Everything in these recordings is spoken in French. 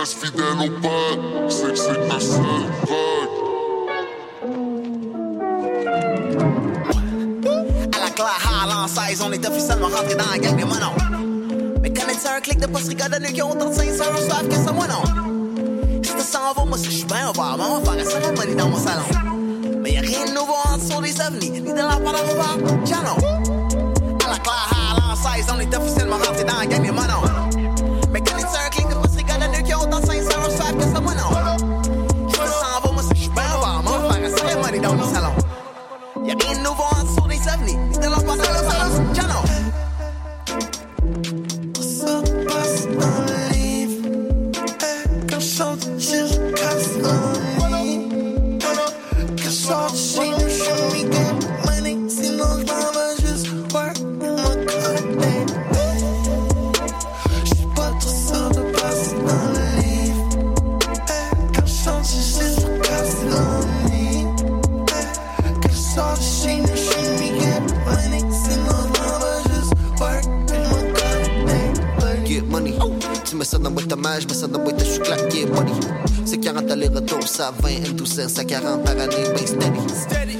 reste fidèle au pacte. C'est que c'est vague. À la claire, high, en size, on est officiellement rentré dans la gang des monos. Mais connais-tu un clic de post rigodonneux qui ont autant de sincères, savent que c'est moi non? Si tu s'en vas, moi si je suis bien, on va maman faire une cérémonie dans mon salon. Mais y'a rien de nouveau en dessous des ovnis, ni de la part on va, channel. À la claire, en size, on est officiellement rentré dans la gang des monos. Je ça dans boîte à chocolat, get money? C'est 40 aller-retour, ça 20 12 cents, ça 40 par année, ben steady.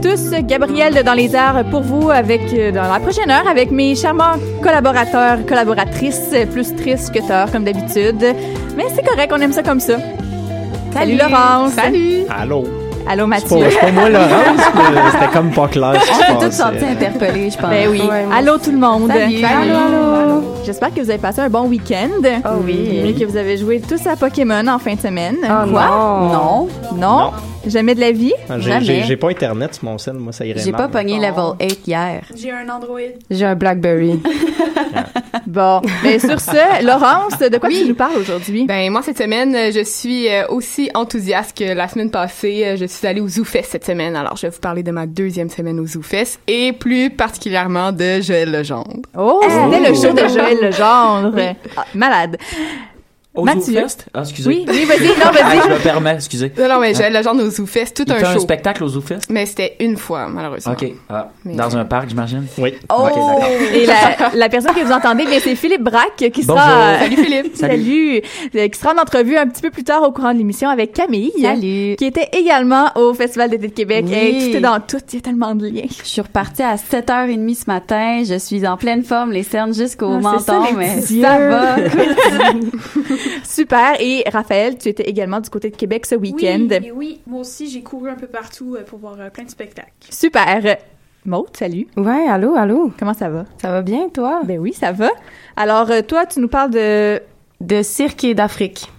tous, Gabrielle de Dans les Arts pour vous avec euh, dans la prochaine heure avec mes charmants collaborateurs, collaboratrices, plus tristes que tard comme d'habitude. Mais c'est correct, on aime ça comme ça. Salut, Laurence. Salut. Allô? Allô Mathieu. c'est pas moi, Laurence, mais c'était comme pas clair. On se s'est tous sentis interpellés, je pense. Ben oui. Ouais, allô tout le monde. Salut. Allô, allô. J'espère que vous avez passé un bon week-end. Oh oui. Et que vous avez joué tous à Pokémon en fin de semaine. Oh Quoi? non. Non. Non. Jamais de la vie? J'ai- Jamais. J'ai pas Internet sur mon cell, moi, ça irait J'ai pas pogné level 8 hier. J'ai un Android. J'ai un Blackberry. Bon. Mais sur ce, Laurence, de quoi tu nous parles aujourd'hui? Ben moi cette semaine, je suis euh, aussi enthousiaste que la semaine passée. Euh, Je suis allée au ZooFest cette semaine. Alors je vais vous parler de ma deuxième semaine au ZooFest et plus particulièrement de Joël Legendre. Oh, c'était le show de Joël Legendre. Ah, malade. Mathieu. Ah, excusez. Oui, oui, vas-y, non, Ah, vas-y. je me permets, excusez. Non, non, mais Joël Legendre au ZooFest, tout Il un fait un show. spectacle au ZooFest? Mais c'était une fois, malheureusement. OK. Ah, Mais- Dans un parc, j'imagine? Oui. Oh! Ok, d'accord. Et la, la personne que vous entendez, bien, c'est Philippe Braque qui Bonjour. sera. Salut Philippe. Salut. Euh, Qui sera en entrevue un petit peu plus tard au courant de l'émission avec Camille. Salut. Qui était également au Festival d'été de Québec. Oui. Et tout est dans tout. Il y a tellement de liens. Je suis repartie à 7h30 ce matin. Je suis en pleine forme, les cernes jusqu'au Ah, ça, menton, mais ça va. Super. Et Raphaël, tu étais également du côté de Québec ce week-end. Oui, moi aussi, j'ai couru un peu partout euh, pour voir euh, plein de spectacles. Super. Maud, salut. Ouais, allô, allô. Comment ça va? Ça va bien, toi? Ben oui, ça va. Alors, euh, toi, tu nous parles de... De cirque et d'Afrique.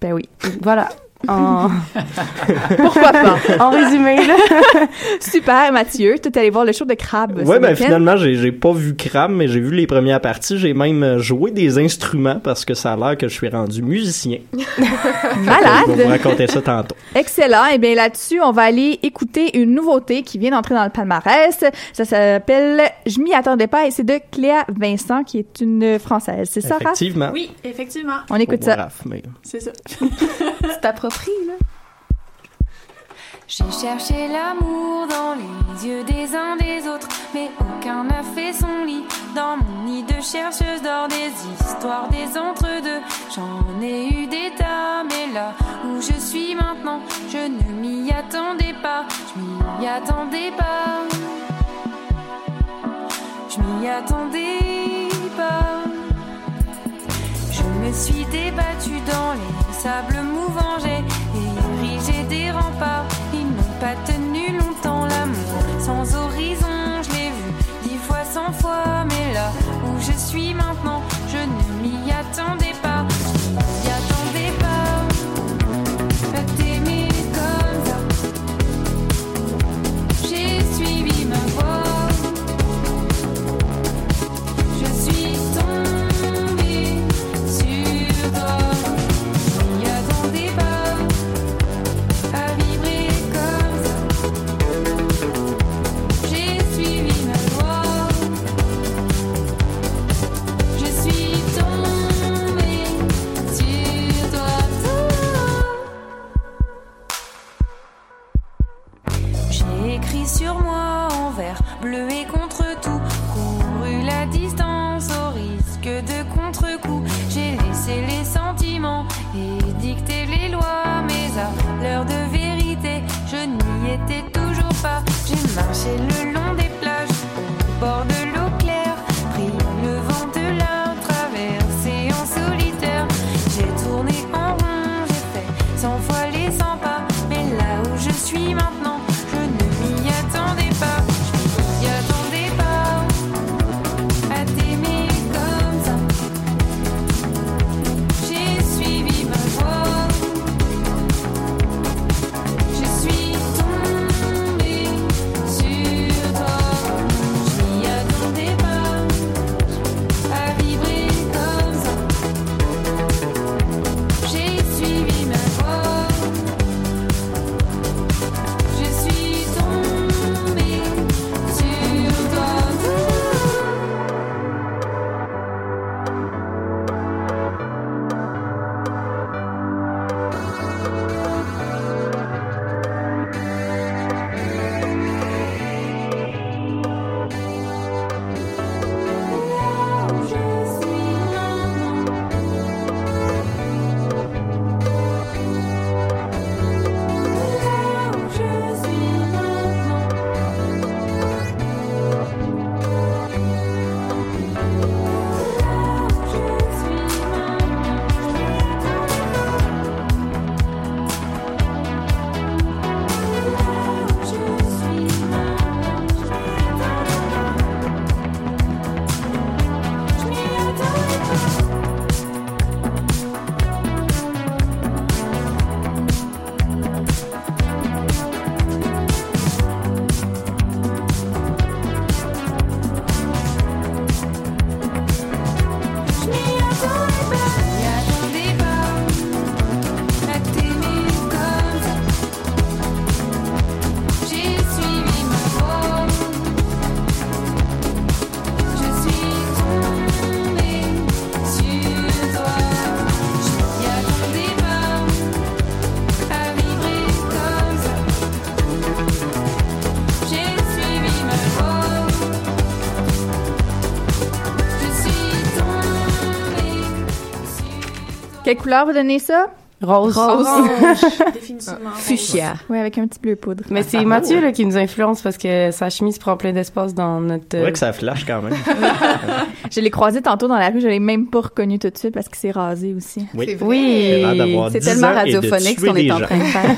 Ben oui. Voilà. En, Pourquoi pas? en résumé, là. Super, Mathieu. Tu es allé voir le show de Crabe. Ouais, ben finalement, j'ai pas vu Crab, mais j'ai vu les premières parties. J'ai même euh, joué des instruments parce que ça a l'air que je suis rendu musicien. Je vais vous Malade. raconter ça tantôt. Excellent. Et bien là-dessus, on va aller écouter une nouveauté qui vient d'entrer dans le palmarès. Ça s'appelle Je m'y attendais pas et c'est de Cléa Vincent qui est une française. C'est ça, Raph? Effectivement. Oui, effectivement, On écoute ça. Raph, mais- c'est ça. Tu J'ai cherché l'amour dans les yeux des uns des autres, mais aucun n'a fait son lit. Dans mon nid de chercheuse d'or, des histoires, des entre-deux. J'en ai eu des tas, mais là où je suis maintenant, je ne m'y attendais pas. Je m'y attendais pas. Je m'y attendais pas. Je me suis débattue dans les sables mouvants, j'ai des remparts. Ils n'ont pas tenu longtemps l'amour sans horizon. Je l'ai vu dix fois, cent fois, mais là où je suis maintenant, je ne m'y attendais Quelle couleur vous donnez ça? Rose. Orange, définitivement. Fuchsia. Oui, avec un petit bleu poudre. Mais c'est Mathieu là, qui nous influence parce que sa chemise prend plein d'espace dans notre. C'est vrai que ça flash quand même. Je l'ai croisé tantôt dans la rue, je l'ai même pas reconnu tout de suite parce qu'il s'est rasé aussi. Oui. C'est vrai. Oui. C'est 10 tellement radiophonique ce qu'on est en train de faire.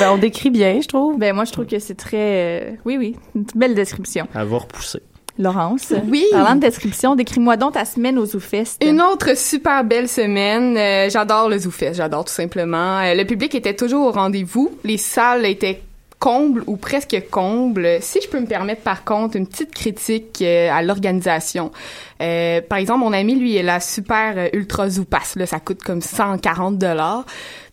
ben, on décrit bien, je trouve. Ben moi, je trouve que c'est très... euh, Oui, oui, une belle description. Elle va repousser. Laurence. Oui. Parlant de description, décris-moi donc ta semaine au ZooFest. Une autre super belle semaine. Euh, j'adore le ZooFest, j'adore tout simplement. Euh, le public était toujours au rendez-vous. Les salles étaient combles ou presque combles. Si je peux me permettre par contre une petite critique euh, à l'organisation. Euh, par exemple, mon ami lui est la super euh, ultra zoo pass là, ça coûte comme 140 dollars.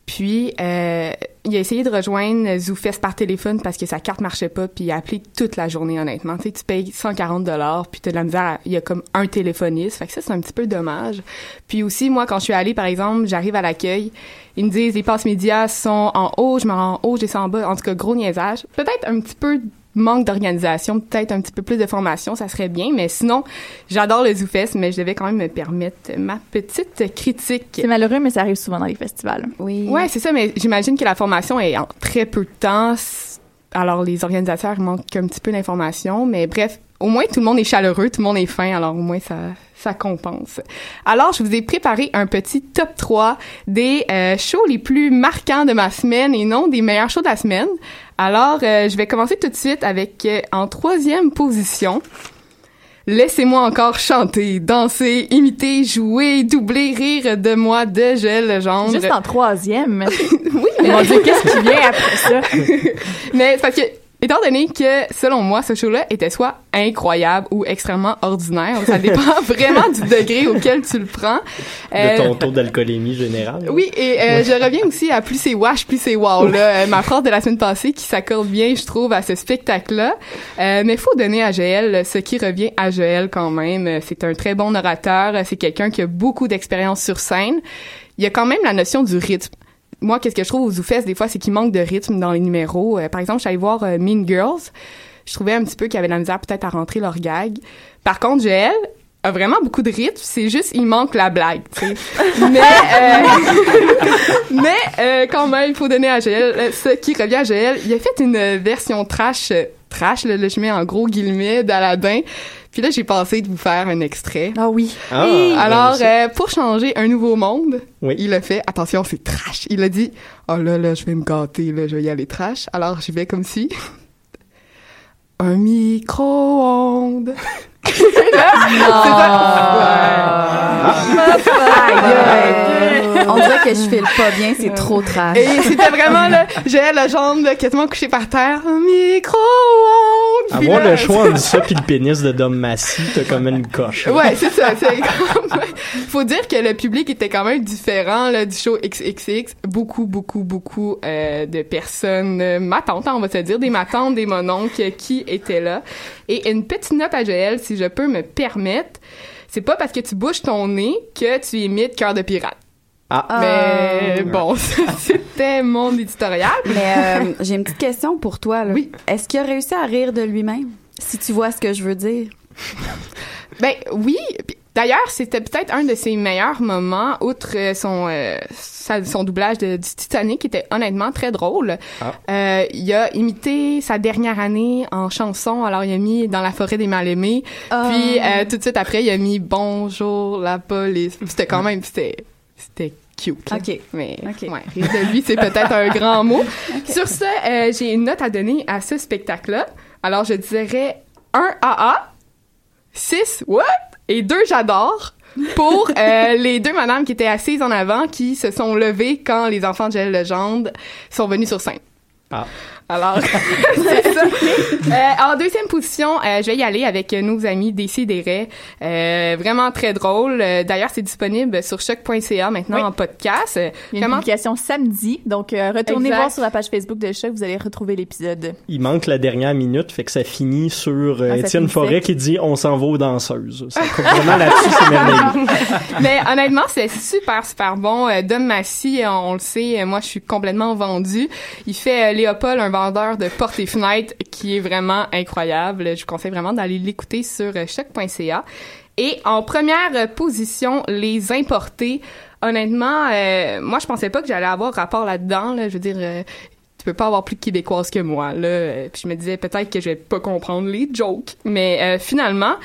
Puis euh, il a essayé de rejoindre ZooFest par téléphone parce que sa carte marchait pas, puis il a appelé toute la journée honnêtement. Tu sais, tu payes 140 dollars, puis t'as de la misère. à- Il y a comme un téléphoniste, fait que ça c'est un petit peu dommage. Puis aussi moi quand je suis allée par exemple, j'arrive à l'accueil, ils me disent les passes médias sont en haut, je me rends en haut, je descends en bas. En tout cas gros niaisage. Peut-être un petit peu manque d'organisation, peut-être un petit peu plus de formation, ça serait bien. Mais sinon, j'adore le ZooFest, mais je devais quand même me permettre ma petite critique. C'est malheureux, mais ça arrive souvent dans les festivals. Oui. Ouais, c'est ça, mais j'imagine que la formation est en très peu de temps. Alors, les organisateurs manquent un petit peu d'informations, mais bref, au moins tout le monde est chaleureux, tout le monde est fin, alors au moins ça, ça compense. Alors, je vous ai préparé un petit top 3 des euh, shows les plus marquants de ma semaine et non des meilleurs shows de la semaine. Alors, euh, je vais commencer tout de suite avec, euh, en troisième position, Laissez-moi encore chanter, danser, imiter, jouer, doubler, rire de moi de Gel Legendre. Juste en troisième. oui, mais... Mon Dieu, qu'est-ce qui vient après ça? mais parce que, étant donné que, selon moi, ce show-là était soit incroyable ou extrêmement ordinaire, ça dépend vraiment du degré auquel tu le prends. De Euh, ton taux d'alcoolémie général. oui, et euh, je reviens aussi à plus c'est wash, plus c'est wow. Là, Euh, ma phrase de la semaine passée qui s'accorde bien, je trouve, à ce spectacle-là. Euh, mais faut donner à Joël ce qui revient à Joël quand même. C'est un très bon orateur. C'est quelqu'un qui a beaucoup d'expérience sur scène. Il y a quand même la notion du rythme. Moi, qu'est-ce que je trouve aux ZooFest, des fois, c'est qu'il manque de rythme dans les numéros. Euh, par exemple, je suis allée voir euh, Mean Girls. Je trouvais un petit peu qu'il y avait de la misère peut-être à rentrer leur gag. Par contre, Joël a vraiment beaucoup de rythme. C'est juste, il manque la blague, tu sais. mais, euh, mais euh, quand même, il faut donner à Joël ce qui revient à Joël. Il a fait une version trash, trash, là, là, je mets en gros guillemets, d'Aladin. Puis là, j'ai pensé de vous faire un extrait. Ah oui. Ah, Et ben, alors, euh, pour changer un nouveau monde, Oui. il a fait, attention, c'est trash. Il a dit, oh là là, je vais me gâter, là, je vais y aller trash. Alors, j'y vais comme si. Un micro-ondes. On dirait que je file pas bien, c'est trop trash. Et c'était vraiment, là, j'ai la jambe, là, quasiment couchée par terre. Un micro-ondes. Avoir là, le choix entre ça puis le pénis de Dom Massy, t'as comme une coche. Ouais, c'est ça. c'est comme- Faut dire que le public était quand même différent là, du show XXX. Beaucoup, beaucoup, beaucoup euh, de personnes, euh, ma tante, hein, on va se dire, des matantes, des mononcles qui étaient là. Et une petite note à Joël, si je peux me permettre, c'est pas parce que tu bouges ton nez que tu imites Cœur de pirate. Ah. Mais bon, c'était mon éditorial. Mais euh, j'ai une petite question pour toi. Là. Oui. Est-ce qu'il a réussi à rire de lui-même? Si tu vois ce que je veux dire. Ben oui. D'ailleurs, c'était peut-être un de ses meilleurs moments, outre euh, son euh, sa- son doublage de, du Titanic, qui était honnêtement très drôle. Ah. Euh, il a imité sa dernière année en chanson. Alors, il a mis Dans la forêt des mal-aimés. Ah. Puis, euh, tout de suite après, il a mis Bonjour la police. C'était quand même, c'était c'était cute. OK. Mais OK. ouais, rire de lui, c'est peut-être un grand mot. Sur ce, euh, j'ai une note à donner à ce spectacle-là. Alors, je dirais 1 AA, 6 what? Et 2 j'adore pour euh, les deux madames qui étaient assises en avant qui se sont levées quand les enfants de Gel Legendre sont venus sur scène. Ah. Alors, c'est ça. Euh, en deuxième position, euh, je vais y aller avec nos amis Décideret. Euh, vraiment très drôle. Euh, D'ailleurs, c'est disponible sur choc.ca maintenant Oui. en podcast. Il y a une Vraiment publication samedi, donc euh, retournez Exact. voir sur la page Facebook de Choc, vous allez retrouver l'épisode. Il manque la dernière minute, fait que ça finit sur euh, Ah, ça Étienne finit Forêt qui dit on s'en va aux danseuses. Coupe vraiment là-dessus, c'est merveilleux. Mais honnêtement, c'est super, super bon. Dom Massy, on le sait, moi, je suis complètement vendue. Il fait euh, Léopold, un vendeur de portes et fenêtres qui est vraiment incroyable. Je vous conseille vraiment d'aller l'écouter sur choc.ca. Et en première position, les importés. Honnêtement, euh, moi, je pensais pas que j'allais avoir rapport là-dedans. Là. Je veux dire... euh, tu peux pas avoir plus de québécoises que moi là puis je me disais peut-être que je vais pas comprendre les jokes mais euh, finalement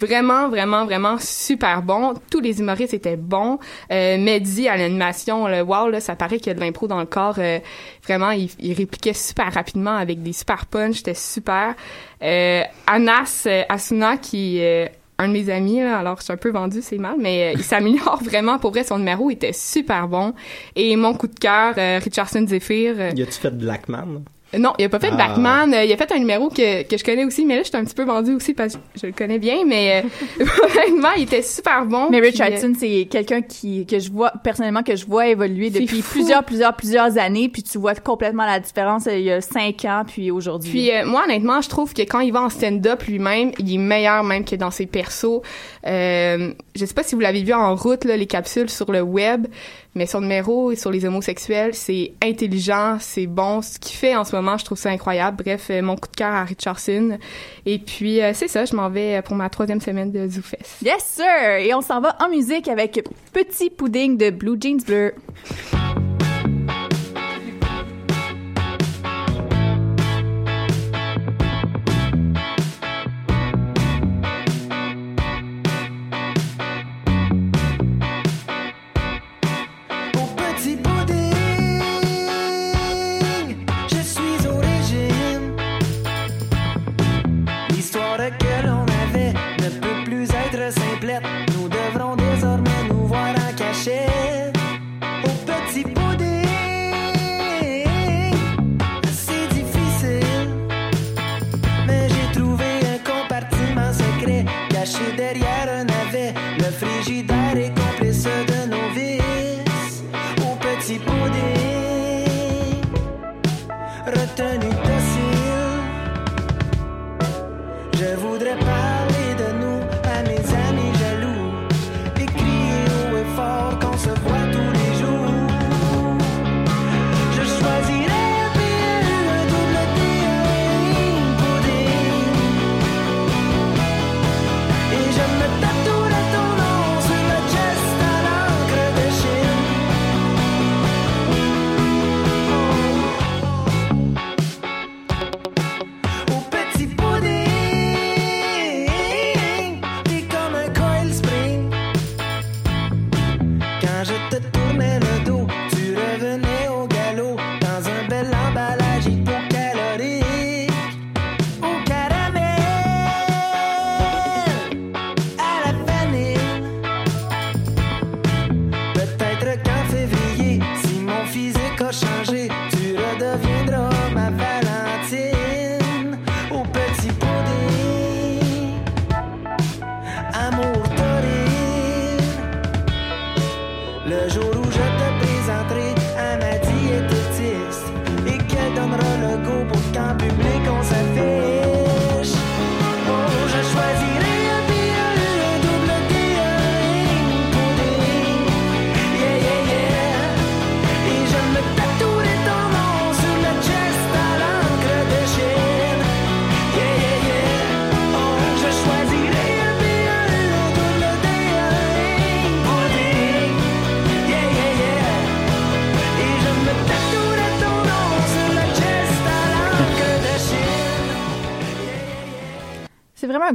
Vraiment, vraiment, vraiment super bon. Tous les humoristes étaient bons. Euh, Mehdi à l'animation, le wow, là, ça paraît qu'il y a de l'impro dans le corps. Euh, vraiment, il, répliquait super rapidement avec des super punch. C'était super. Euh, Anas euh, Asuna, qui est un de mes amis, alors je suis un peu vendu, c'est mal, mais euh, il s'améliore vraiment. Pour vrai, son numéro était super bon. Et mon coup de cœur, euh, Richardson Zephyr. euh, Y a-tu fait Blackman? Non, il a pas fait Ah. Batman. Euh, il a fait un numéro que, que je connais aussi, mais là, je suis un petit peu vendu aussi parce que je le connais bien, mais euh, honnêtement, il était super bon. Mais puis, Richardson, c'est quelqu'un qui que je vois personnellement que je vois évoluer depuis fou. plusieurs, plusieurs, plusieurs années, puis tu vois complètement la différence euh, il y a cinq ans puis aujourd'hui. Puis euh, moi honnêtement, je trouve que quand il va en stand-up lui-même, il est meilleur même que dans ses persos. Euh, je sais pas si vous l'avez vu en route là, les capsules sur le web. Mais son numéro et sur les homosexuels, c'est intelligent, c'est bon. Ce qu'il fait en ce moment, je trouve ça incroyable. Bref, euh, mon coup de cœur à Richardson. Et puis, euh, c'est ça, je m'en vais euh, pour ma troisième semaine de ZooFest. Yes, sir! Et on s'en va en musique avec Petit Pudding de Blue Jeans Bleu.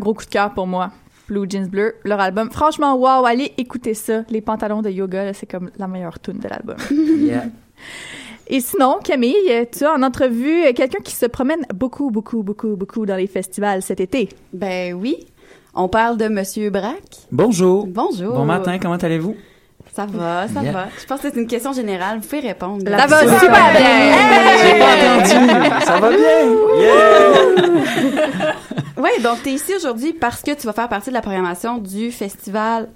Gros coup de cœur pour moi. Blue Jeans Bleu, leur album. Franchement, wow, allez écouter ça. Les pantalons de yoga, c'est comme la meilleure tune de l'album. Yeah. Et sinon, Camille, tu as en entrevue quelqu'un qui se promène beaucoup, beaucoup, beaucoup, beaucoup dans les festivals cet été. Ben oui. On parle de Monsieur Braque. Bonjour. Bonjour. Bon matin, comment allez-vous? Ça va, ça Yeah. va. Je pense que c'est une question générale. Vous pouvez répondre. Ça va super bien! J'ai pas entendu. Ça va bien? Yeah! Oui, donc tu es ici aujourd'hui parce que tu vas faire partie de la programmation du festival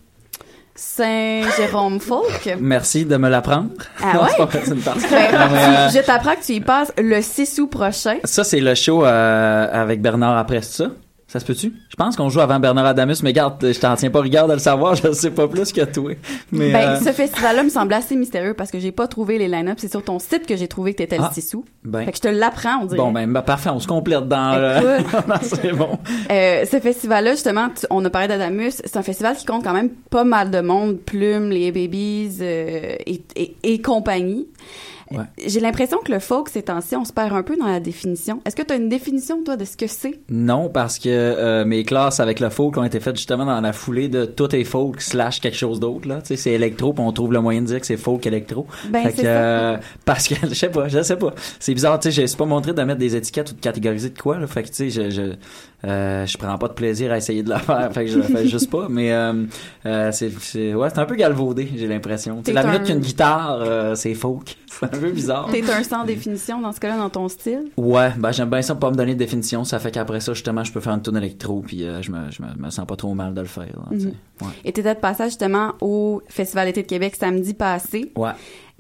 Saint-Jérôme Folk. Merci de me l'apprendre. Ah Non, ouais? c'est pas. Ben, euh, tu- je t'apprends que tu y passes le 6 août prochain. Ça, c'est le show euh, avec Bernard après ça. Ça se peut-tu? Je pense qu'on joue avant Bernard Adamus, mais garde, je t'en tiens pas rigueur de le savoir, je sais pas plus que toi. Mais, ben, euh, ce festival-là me semble assez mystérieux parce que j'ai pas trouvé les line-up. C'est sur ton site que j'ai trouvé que t'étais Ah, le 6 août. ben. Fait que je te l'apprends, on dirait. Bon, ben, ben, parfait, on se complète dans le... C'est bon. Euh, ce festival-là, justement, tu- on a parlé d'Adamus, c'est un festival qui compte quand même pas mal de monde, Plume, les Babies euh, et, et, et compagnie. Ouais. J'ai l'impression que le folk, ces temps-ci, on se perd un peu dans la définition. Est-ce que tu as une définition, toi, de ce que c'est? Non, parce que euh, mes classes avec le folk ont été faites justement dans la foulée de tout est folk slash quelque chose d'autre. Là, tu sais, c'est électro, puis on trouve le moyen de dire que c'est folk électro. Ben, Fait que, ça. euh, parce que je sais pas, je sais pas. C'est bizarre, tu sais, je suis pas montré de mettre des étiquettes ou de catégoriser de quoi. Là, fait que tu sais, je je euh, je prends pas de plaisir à essayer de le faire. Fait que je le fais juste pas. Mais euh, euh, c'est c'est ouais, c'est un peu galvaudé, j'ai l'impression. T'es La minute un- qu'il y a une guitare, euh, c'est folk. C'est un peu bizarre. T'es un sans définition dans ce cas-là, dans ton style? Ouais, ben j'aime bien ça pas me donner de définition. Ça fait qu'après ça, justement, je peux faire une tune électro, puis euh, je, me, je me, me sens pas trop mal de le faire. là, sais. Mhm. Et t'étais de passage, justement, au Festival d'été de Québec samedi passé. Ouais.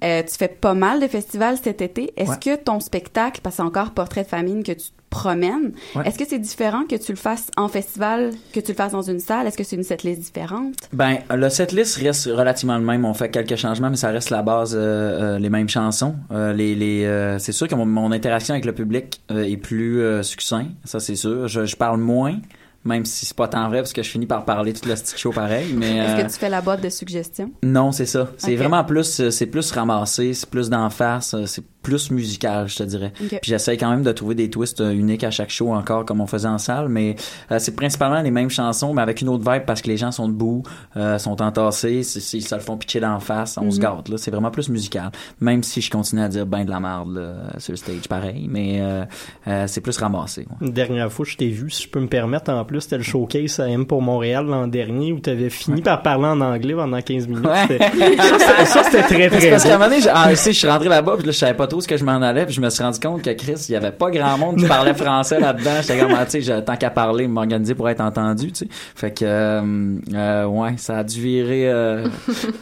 Euh, tu fais pas mal de festivals cet été. Est-ce Ouais. que ton spectacle, parce que c'est encore Portrait de famille que tu promènes, Ouais. est-ce que c'est différent que tu le fasses en festival, que tu le fasses dans une salle? Est-ce que c'est une setlist différente? Ben, le setlist reste relativement le même. On fait quelques changements, mais ça reste la base, euh, euh, les mêmes chansons. Euh, les, les, c'est sûr que mon, mon interaction avec le public est plus succinct, ça c'est sûr. Je, je parle moins, même si c'est pas tant vrai parce que je finis par parler tout le stick show pareil. Mais Est-ce euh, que tu fais la boîte de suggestions? non, c'est ça. C'est vraiment plus, c'est plus ramassé, c'est plus d'en face, c'est plus musical, je te dirais. Ok. Puis j'essaie quand même de trouver des twists euh, uniques à chaque show encore comme on faisait en salle, mais euh, c'est principalement les mêmes chansons, mais avec une autre vibe parce que les gens sont debout, euh, sont entassés, c'est- c'est- ils se le font pitcher d'en face, on se Mhm. gâte là. C'est vraiment plus musical, même si je continue à dire ben de la merde là, sur le stage, pareil, mais euh, euh, c'est plus ramassé. ouais. Une dernière fois, je t'ai vu, si je peux me permettre, en plus, c'était le showcase à M pour Montréal l'an dernier où tu avais fini par parler en anglais pendant 15 minutes. Ouais. C'était- Ça, c'était- ça, c'était très, très parce qu'à un moment donné, ah, tu sais, je suis rentré là-bas, puis là, je savais pas trop ce que je m'en allais, puis je me suis rendu compte que Chris, il y avait pas grand monde qui parlait français là-dedans. J'étais comme, ah, tu sais, j'ai- tant qu'à parler, m'organiser pour être entendu, tu sais. Fait que, euh, euh, ouais, ça a dû virer, euh,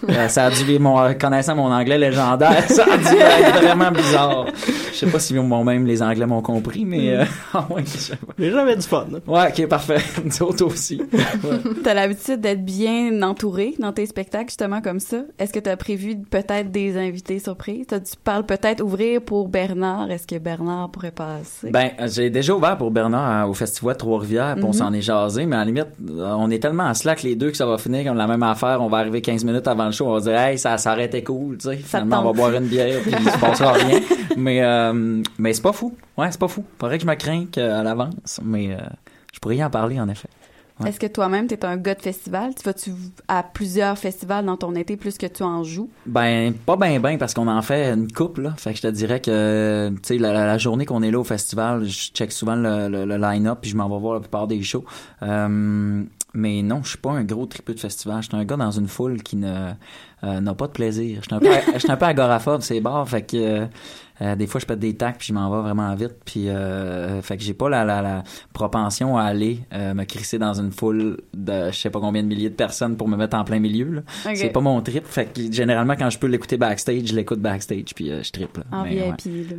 euh, ça a dû virer, mon, connaissant mon anglais légendaire, ça a dû être vraiment bizarre. Je sais pas si moi même les anglais m'ont compris, mais, euh, ah ouais, je sais pas. Les gens avaient du fun. hein. Ouais, ok, parfait. Nous autres aussi. Ouais. T'as l'habitude d'être bien entouré dans tes spectacles, justement, comme ça. Est-ce que t'as prévu peut-être des invités surprises? Tu parles peut-être ouvrir pour Bernard? Est-ce que Bernard pourrait passer? Ben, j'ai déjà ouvert pour Bernard au Festival Trois-Rivières, puis on Mhm. s'en est jasé, mais à la limite, on est tellement en slack les deux que ça va finir comme la même affaire. On va arriver 15 minutes avant le show, on va dire, hey, ça, été cool, tu sais. Finalement, on va boire une bière, puis il se passera rien. Mais, euh, mais c'est pas fou. Ouais, c'est pas fou. Faudrait que je me crains à l'avance, mais euh, je pourrais y en parler, en effet. Ouais. Est-ce que toi-même, t'es un gars de festival? Tu vas-tu à plusieurs festivals dans ton été plus que tu en joues? Ben, pas ben ben parce qu'on en fait une coupe là. Fait que je te dirais que, tu sais, la, journée qu'on est là au festival, je check souvent le, le- le line-up puis je m'en vais voir la plupart des shows. Euh, mais non, je suis pas un gros tripeux de festival. Je suis un gars dans une foule qui ne euh, n'a pas de plaisir. Je suis un peu, un agoraphobe, c'est bars. Fait que euh, euh, des fois je pète des tacs puis je m'en vais vraiment vite. Puis euh, fait que j'ai pas la, la, la propension à aller euh, me crisser dans une foule de je sais pas combien de milliers de personnes pour me mettre en plein milieu. là. Ok. C'est pas mon trip. Fait que généralement quand je peux l'écouter backstage, je l'écoute backstage puis euh, je tripe. là. En Mais, ouais. VIP, là.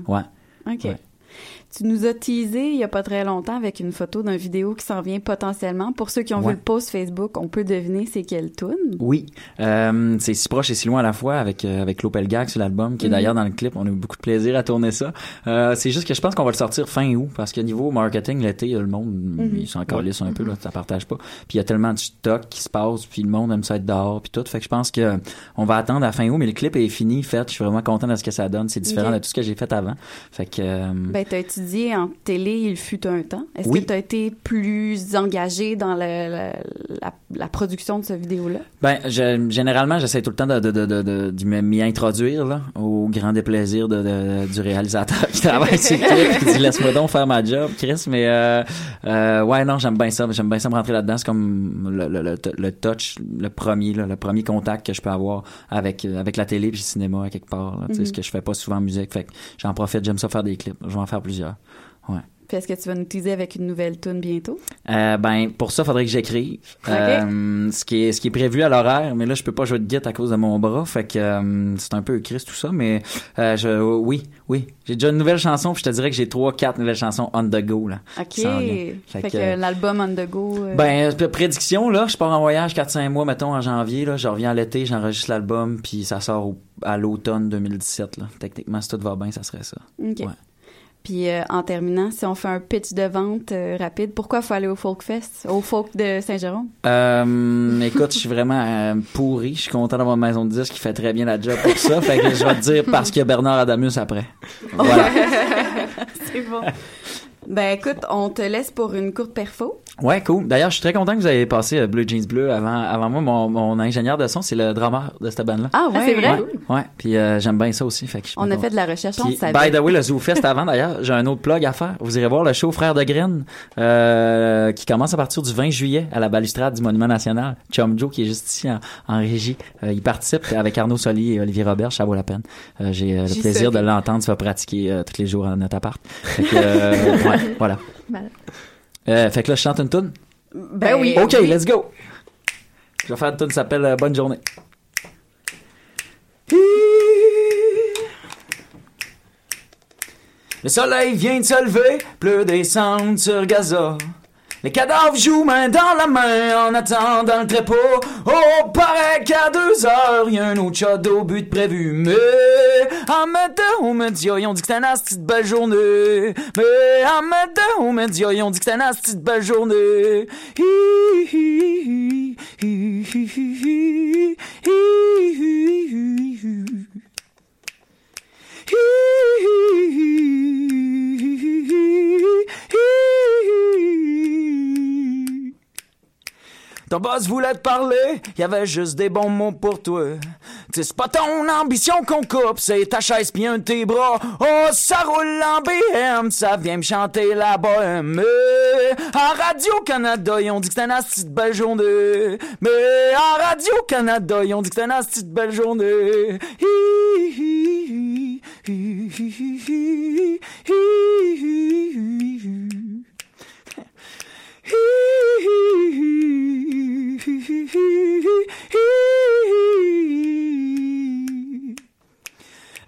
Ouais. OK. Ouais. Tu nous as teasé il y a pas très longtemps avec une photo d'un vidéo qui s'en vient potentiellement. Pour ceux qui ont Ouais. vu le post Facebook, on peut deviner c'est quelle tune. Oui, euh, c'est si proche et si loin à la fois avec euh, avec Lopel Gag sur l'album, qui est Mhm. d'ailleurs dans le clip. On a eu beaucoup de plaisir à tourner ça. Euh, c'est juste que je pense qu'on va le sortir fin août parce que niveau marketing l'été, le monde Mhm. ils s'en calissent un peu là, ça partage pas. Puis il y a tellement de stock qui se passe, puis le monde aime ça être dehors, puis tout. Fait que je pense que on va attendre à fin août, mais le clip est fini, fait. Je suis vraiment content de ce que ça donne. C'est différent de tout ce que j'ai fait avant. Fait que euh, Ben, étudié en télé il fut un temps. Est-ce Oui. que t'as été plus engagé dans le- la, la production de ce vidéo-là? Ben, je- généralement, j'essaie tout le temps de, de, de, de, de- de m'y introduire, là, au grand déplaisir de, du réalisateur qui travaille sur le clip, qui dit laisse-moi donc faire ma job, Chris. Mais, euh, euh, ouais, non, j'aime bien ça. J'aime bien ça me rentrer là-dedans. C'est comme le, le, le, touch, le premier, là, le premier contact que je peux avoir avec, avec la télé puis le cinéma à quelque part. Là, Tu sais, Mhm. Ce que je fais pas souvent en musique. Fait que j'en profite, j'aime ça faire des clips. Je vais en faire plusieurs. Ouais. Puis est-ce que tu vas nous teaser avec une nouvelle tune bientôt? Euh, ben pour ça faudrait que j'écrive Euh, ce qui est ce qui est prévu à l'horaire mais là je peux pas jouer de guitare à cause de mon bras fait que euh, c'est un peu Chris tout ça mais je oui oui j'ai déjà une nouvelle chanson puis je te dirais que j'ai trois quatre nouvelles chansons on the go là OK. Fait, Fait que, l'album On The Go... ben prédiction là je pars en voyage 4-5 mois mettons en janvier là je reviens à l'été j'enregistre l'album puis ça sort au- à l'automne 2017 là techniquement si tout va bien ça serait ça OK. Ouais. Puis euh, en terminant, si on fait un pitch de vente euh, rapide, pourquoi faut aller au Folk Fest, au Folk de Saint-Jérôme? Euh, écoute, je suis vraiment pourri. Je suis content d'avoir une maison de disque qui fait très bien la job pour ça. fait que je vais te dire parce qu'il y a Bernard Adamus après. Voilà. C'est bon. Ben écoute, on te laisse pour une courte perfo. Ouais, cool. D'ailleurs, je suis très content que vous ayez passé euh, Blue Jeans Bleu avant, avant moi. Mon, mon ingénieur de son, c'est le drummer de cette bande-là. Ah ouais, c'est vrai? Ouais, ouais. Puis euh, j'aime bien ça aussi. Fait que je suis On a fait de la recherche, on Puis, le savait. by the way, le Zoo Fest avant, d'ailleurs, j'ai un autre plug à faire. Vous irez voir le show Frères de Graines, euh, qui commence à partir du 20 juillet à la balustrade du Monument National. Chum Joe, qui est juste ici en, en régie, euh, il participe avec Arnaud Soli et Olivier Robert, ça vaut la peine. Euh, j'ai euh, le plaisir serai. de l'entendre se pratiquer euh, tous les jours à notre appart. Fait que, euh, ouais, voilà. Euh, fait que là, je chante une toune? Ben oui. OK, ben let's go. Je vais faire une toune qui s'appelle euh, Bonne journée. Le soleil vient de se lever, pleut descendre sur Gaza. Les cadavres jouent main dans la main en attendant le trépeau. Oh, paraît qu'à deux heures, y a un autre shot au but prévu. Mais, en mettant aux médias, ils ont dit que c'était une asti de belle journée. Mais, en mettant aux médias, ils ont dit que c'était une asti de belle journée hi, hi, hi, hi, hi, hi, hi. Ton boss voulait te parler, y avait juste des bons mots pour toi. C'est pas ton ambition qu'on coupe, c'est ta chaise pis un de tes bras. Oh, ça roule en BM, ça vient me chanter la bohème. Mais en Radio-Canada, ils ont dit que c'était une asti de belle journée. Mais en Radio-Canada, ils ont dit que c'était une asti de belle journée. Hi, hi, hi, hi, hi, hi, hi, hi, hi.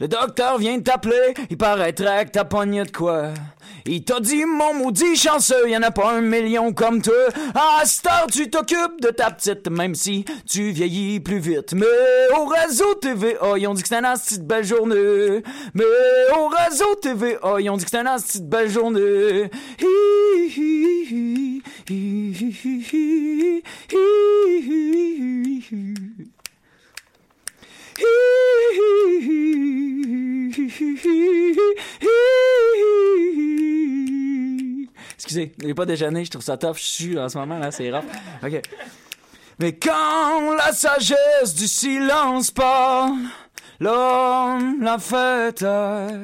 Le docteur vient t'appeler, il paraîtrait que t'as pogné de quoi. Il t'a dit, mon maudit chanceux, y en a pas un million comme toi. À heure, tu t'occupes de ta petite, même si tu vieillis plus vite. Mais au réseau TVA, ils ont dit que c'était une asti de belle journée. Mais au réseau TVA, ils ont dit que c'était une asti de belle journée hi, hi, hi, hi, hi, hi, hi, hi. Excusez, j'ai pas déjeuné, je trouve ça tough, je suis en ce moment là, c'est rare. Ok. Mais quand la sagesse du silence parle, l'homme la fait taire.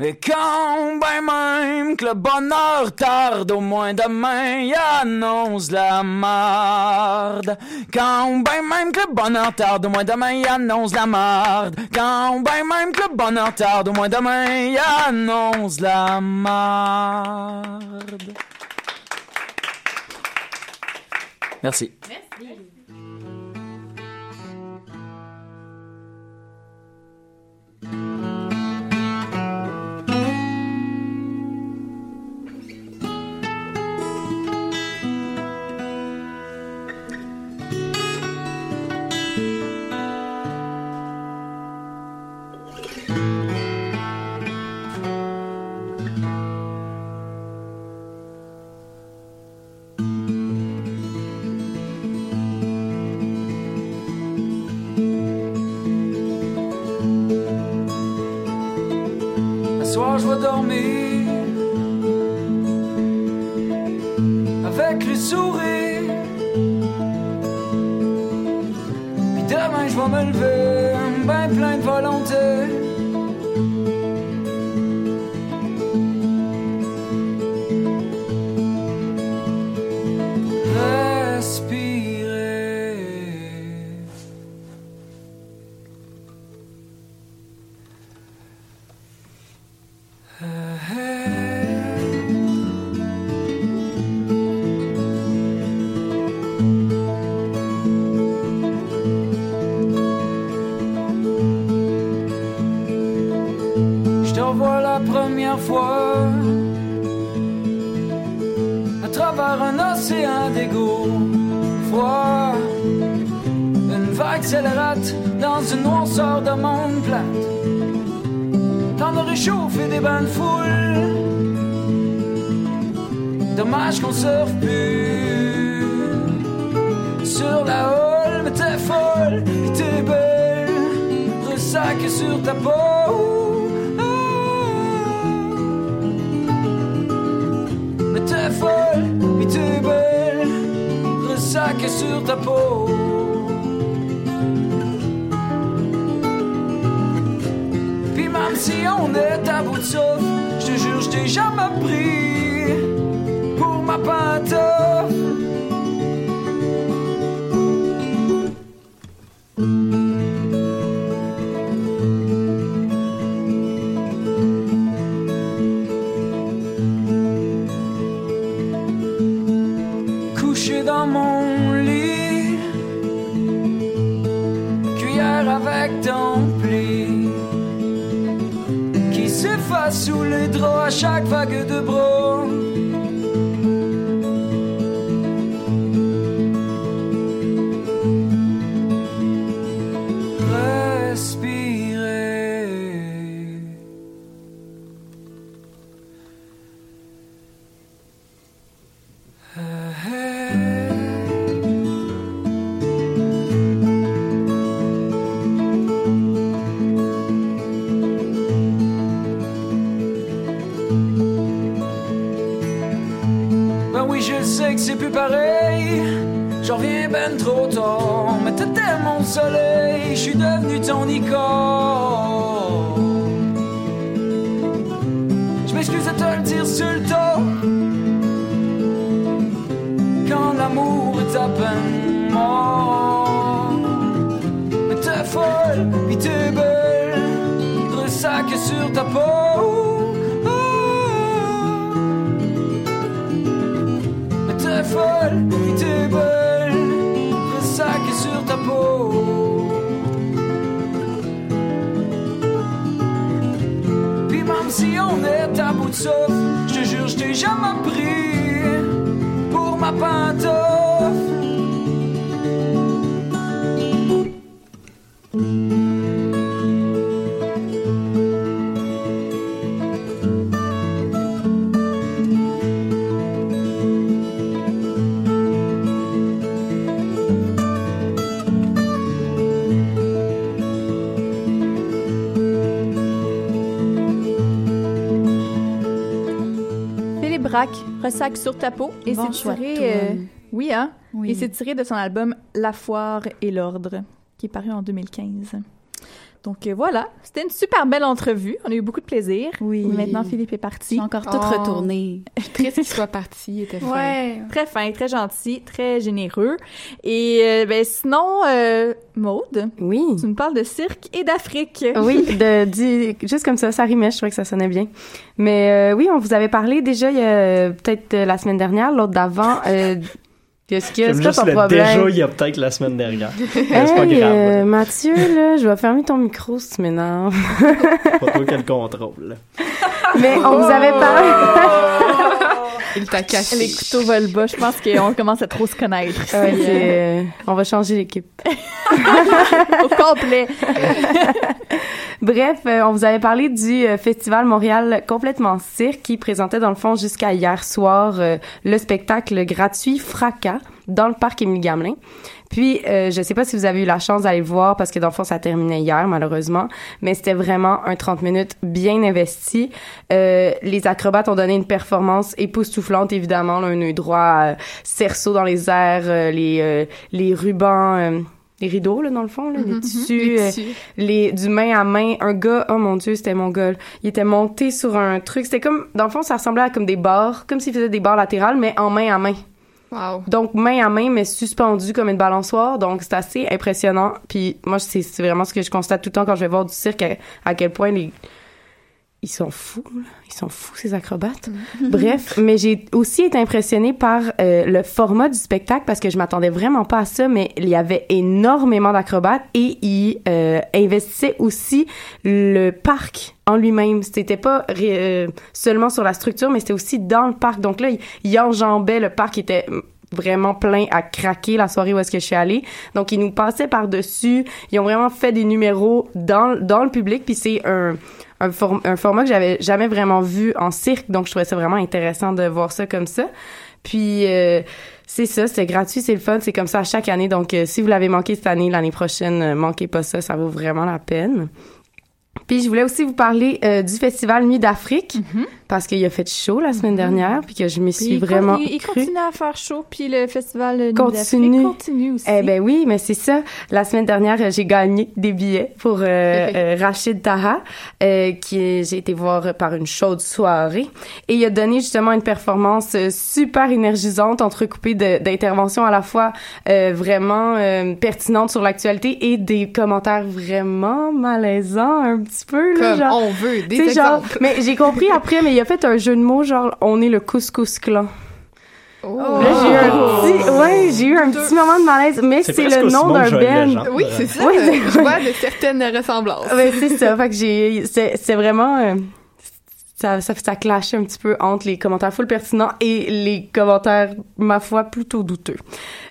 Et quand ben même que le bonheur tarde, au moins demain y annonce la marde. Quand ben même que le bonheur tarde, au moins demain y annonce la marde. Quand ben même que le bonheur tarde, au moins demain y annonce la marde. Merci. Dans une noirceur de monde plate. Tant de réchauffer des bains de foule. Dommage qu'on surfe plus sur la hall, mais t'es folle, t'es belle. Ressac sur ta peau. Mais t'es folle, mais t'es belle. Ressac sur ta peau. Si on est à bout de souffle, je te jure, je t'ai jamais pris pour ma pantoufle. Je suis devenu ton icône. Je te jure, je t'ai jamais pris pour ma pantoufle. Ressac sur ta peau. Et Bon c'est tiré. euh, oui, hein? Oui. Et c'est tiré de son album La foire et l'ordre, qui est paru en 2015. Donc euh, voilà, c'était une super belle entrevue. On a eu beaucoup de plaisir. Oui. Maintenant, Philippe est parti. J'ai encore tout Oh. retourné. Triste qu'il soit parti, il était fin. Ouais, très fin, très gentil, très généreux. Et euh, ben sinon, euh, Maude, Oui. tu nous parles de cirque et d'Afrique. Oui, de, dit- juste comme ça, ça rimait, je trouvais que ça sonnait bien. Mais euh, oui, on vous avait parlé déjà il y a peut-être la semaine dernière, l'autre d'avant. Qu'est-ce que J'aime c'est juste ton le problème? déjà, il y a peut-être la semaine dernière. Mais c'est pas grave. euh, Mathieu, là, je vais fermer ton micro si tu m'énerves. Pas toi qui le contrôle. Mais on vous avait parlé. Il t'a caché. Les couteaux volent bas. Je pense qu'on commence à trop se connaître. Ouais, c'est, euh, on va changer l'équipe. Au complet. Bref, euh, on vous avait parlé du euh, festival Montréal complètement cirque qui présentait dans le fond jusqu'à hier soir euh, le spectacle gratuit Fracas dans le parc Émile Gamelin. Puis euh, je sais pas si vous avez eu la chance d'aller le voir parce que dans le fond ça terminait hier malheureusement, mais c'était vraiment un 30 minutes bien investi. Euh, les acrobates ont donné une performance époustouflante évidemment, là, un œil droit, euh, cerceau dans les airs, euh, les euh, les rubans euh, les rideaux là dans le fond là, les tissus, Les euh, les du main à main. Un gars oh mon dieu c'était mon gars il était monté sur un truc. C'était comme dans le fond ça ressemblait à comme des barres comme s'il faisait des barres latérales mais en main à main Wow. donc main à main mais suspendu comme une balançoire donc c'est assez impressionnant puis moi c'est vraiment ce que je constate tout le temps quand je vais voir du cirque à, à quel point les ils sont fous, là. ils sont fous ces acrobates. Bref, mais j'ai aussi été impressionnée par euh, le format du spectacle parce que je m'attendais vraiment pas à ça, mais il y avait énormément d'acrobates et ils euh, investissaient aussi le parc en lui-même. C'était pas euh, seulement sur la structure, mais c'était aussi dans le parc. Donc là, ils il enjambaient le parc qui était vraiment plein à craquer la soirée où est-ce que je suis allée. Donc, ils nous passaient par-dessus. Ils ont vraiment fait des numéros dans, dans le public. Puis c'est un, un, form- un format que j'avais jamais vraiment vu en cirque. Donc, je trouvais ça vraiment intéressant de voir ça comme ça. Puis, euh, c'est ça, c'est gratuit, c'est le fun. C'est comme ça chaque année. Donc, euh, si vous l'avez manqué cette année, l'année prochaine, euh, manquez pas ça. Ça vaut vraiment la peine. Puis je voulais aussi vous parler euh, du festival Nuit d'Afrique parce qu'il a fait chaud la semaine dernière puis que je Puis suis vraiment Il, il cru. continue à faire chaud, puis le festival Continue. continue aussi. Eh ben oui, mais c'est ça. La semaine dernière, euh, j'ai gagné des billets pour euh, euh, Rachid Taha, euh, qui j'ai été voir par une chaude soirée, et il a donné justement une performance euh, super énergisante, entrecoupée d'interventions à la fois euh, vraiment pertinentes sur l'actualité et des commentaires vraiment malaisants un petit peu là, Comme genre. on veut des sais, genre, exemples. mais j'ai compris après, mais il a fait un jeu de mots genre on est le couscous clan. Oh. Là, j'ai eu un petit, ouais, j'ai eu un petit moment de malaise, mais C'est le nom d'un band. Legendre. Oui, c'est ça. Oui, je vois de certaines ressemblances. Ouais, c'est ça. Fait que j'ai, c'est, c'est vraiment, euh, ça, ça, ça clashait un petit peu entre les commentaires full pertinents et les commentaires, ma foi, plutôt douteux.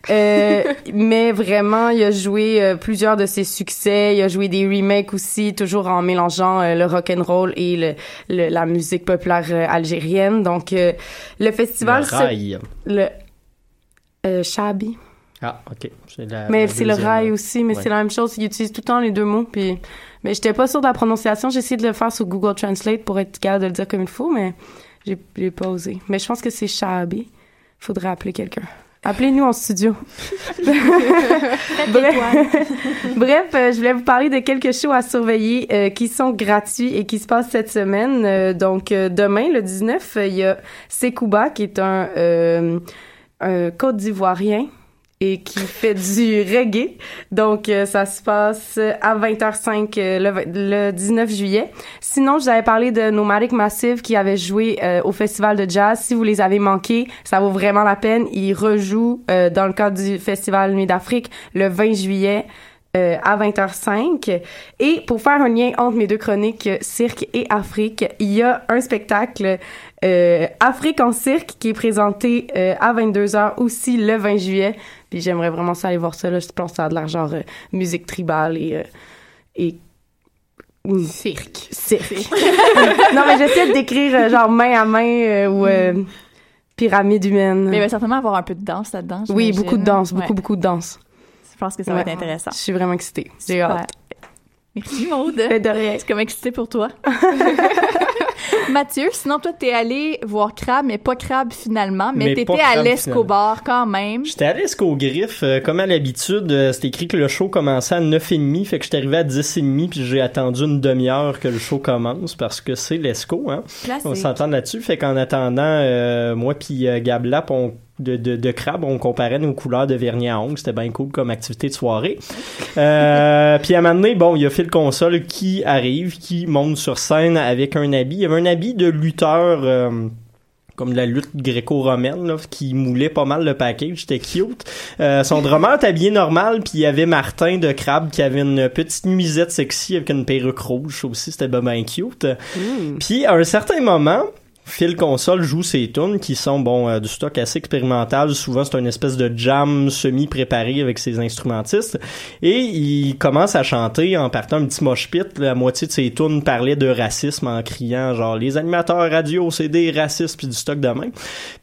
Euh, mais vraiment, il a joué euh, plusieurs de ses succès. Il a joué des remakes aussi, toujours en mélangeant euh, le rock and roll et le, le- la musique populaire euh, algérienne. Donc, euh, le festival... Le se- rail. Le... Euh, Shabi. Ah, ok. C'est la- Mais la c'est le rail aussi, mais Ouais. c'est la même chose. Ils utilisent tout le temps les deux mots. Puis, mais j'étais pas sûre de la prononciation. J'ai essayé de le faire sur Google Translate pour être capable de le dire comme il faut, mais j'ai j'ai pas osé. Mais je pense que c'est Shabi. Faudrait appeler quelqu'un. Appelez-nous en studio. Bref, Bref, euh, je voulais vous parler de quelques shows à surveiller euh, qui sont gratuits et qui se passent cette semaine. Euh, donc, demain, le 19, euh, il y a Sekouba, qui est un, un Côte d'Ivoirien et qui fait du reggae. Donc, euh, ça se passe à 20h05 euh, le, le 19 juillet. Sinon, je vous avais parlé de Nomadic Massive qui avait joué euh, au festival de jazz. Si vous les avez manqués, ça vaut vraiment la peine. Ils rejouent euh, dans le cadre du festival Nuit d'Afrique le 20 juillet. euh, à 20h05. Et pour faire un lien entre mes deux chroniques, euh, cirque et Afrique, il y a un spectacle euh, Afrique en cirque qui est présenté euh, à 22h aussi le 20 juillet. Puis j'aimerais vraiment ça aller voir ça. Là. Je pense que ça a de l'air genre euh, musique tribale et... euh, et cirque. Cirque. non, mais j'essaie de décrire euh, genre main à main euh, ou euh, pyramide humaine. Mais il va certainement avoir un peu de danse là-dedans. oui, beaucoup de danse, Ouais. beaucoup, beaucoup de danse. Je pense que ça va être intéressant. Je suis vraiment excitée. J'ai hâte. Merci, Maude. De rien. C'est comme excité pour toi. Mathieu, sinon, toi, t'es allé voir Crab, mais pas Crab finalement, mais, Mais t'étais à l'Escobar quand même. J'étais allé jusqu'au griffe, euh, comme à l'habitude, euh, c'était écrit que le show commençait à 9h30, fait que j'étais arrivé à 10h30 puis j'ai attendu une demi-heure que le show commence parce que c'est l'Esco, hein. Classique. On s'entend là-dessus, fait qu'en attendant, euh, moi puis euh, Gab Lap, on de, de, de crabe, on comparait nos couleurs de vernis à ongles. C'était bien cool comme activité de soirée. Euh, puis à un moment donné, bon, il y a Phil Console qui arrive, qui monte sur scène avec un habit. Il y avait un habit de lutteur... euh, comme de la lutte gréco-romaine là, qui moulait pas mal le package, c'était cute. Euh, son drummer était habillé normal, puis il y avait Martin de Crabe qui avait une petite nuisette sexy avec une perruque rouge aussi, c'était ben, ben cute. Puis à un certain moment, Phil Console joue ses tunes qui sont bon euh, du stock assez expérimental. Souvent c'est une espèce de jam semi-préparé avec ses instrumentistes et il commence à chanter en partant un petit mosh pit. La moitié de ses tunes parlait de racisme en criant genre les animateurs radio c'est des racistes puis du stock de main.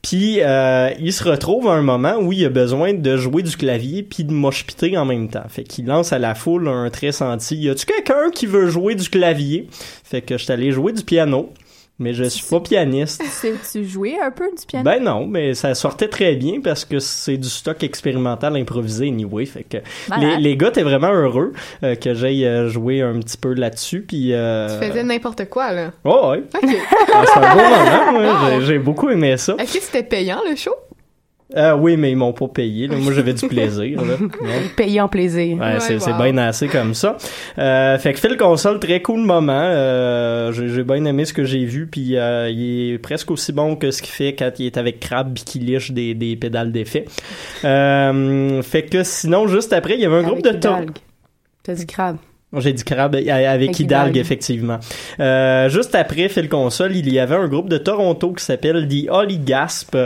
Puis euh, il se retrouve à un moment où il a besoin de jouer du clavier puis de mosh en même temps. Fait qu'il lance à la foule un très senti. Y a-tu quelqu'un qui veut jouer du clavier Fait que je suis allé jouer du piano. Mais je suis pas pianiste. Sais-tu jouer un peu du piano? Ben non, mais ça sortait très bien parce que c'est du stock expérimental improvisé anyway. Fait que les, les gars étaient vraiment heureux euh, que j'aille euh, jouer un petit peu là-dessus. Puis euh... Tu faisais n'importe quoi, là. Oh ouais. OK. Ah, c'est un beau moment. ouais. Wow. J'ai- J'ai beaucoup aimé ça. Est-ce que c'était payant, le show? Euh, oui, mais ils m'ont pas payé. là. Moi, j'avais du plaisir. Là. Ouais. Payé en plaisir. Ouais, c'est c'est wow. bien assez comme ça. Euh, fait que Phil Console, très cool moment. Euh, j'ai j'ai bien aimé ce que j'ai vu. Puis euh, il est presque aussi bon que ce qu'il fait quand il est avec Crab puis qu'il liche des, des pédales d'effet. Euh, fait que sinon, juste après, il y avait un groupe de. T'as dit crabe. J'ai dit crabe avec Avec Hidalgue, Hidalgue. effectivement. Euh, juste après Phil Console, il y avait un groupe de Toronto qui s'appelle The Holly Gasp.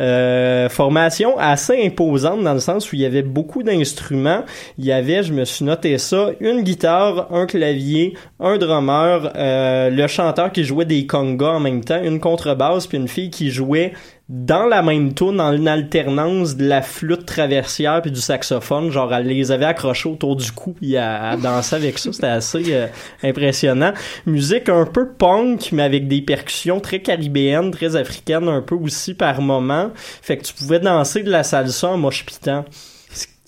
Euh, formation assez imposante dans le sens où il y avait beaucoup d'instruments. Il y avait, je me suis noté ça, une guitare, un clavier, un drummer, euh, le chanteur qui jouait des congas en même temps, une contrebasse, puis une fille qui jouait dans la même tune, dans une alternance de la flûte traversière puis du saxophone, genre elle les avait accrochés autour du cou puis elle, elle dansait avec ça, c'était assez euh, impressionnant. Musique un peu punk mais avec des percussions très caribéennes, très africaines un peu aussi par moment, fait que tu pouvais danser de la salsa en moche pitant.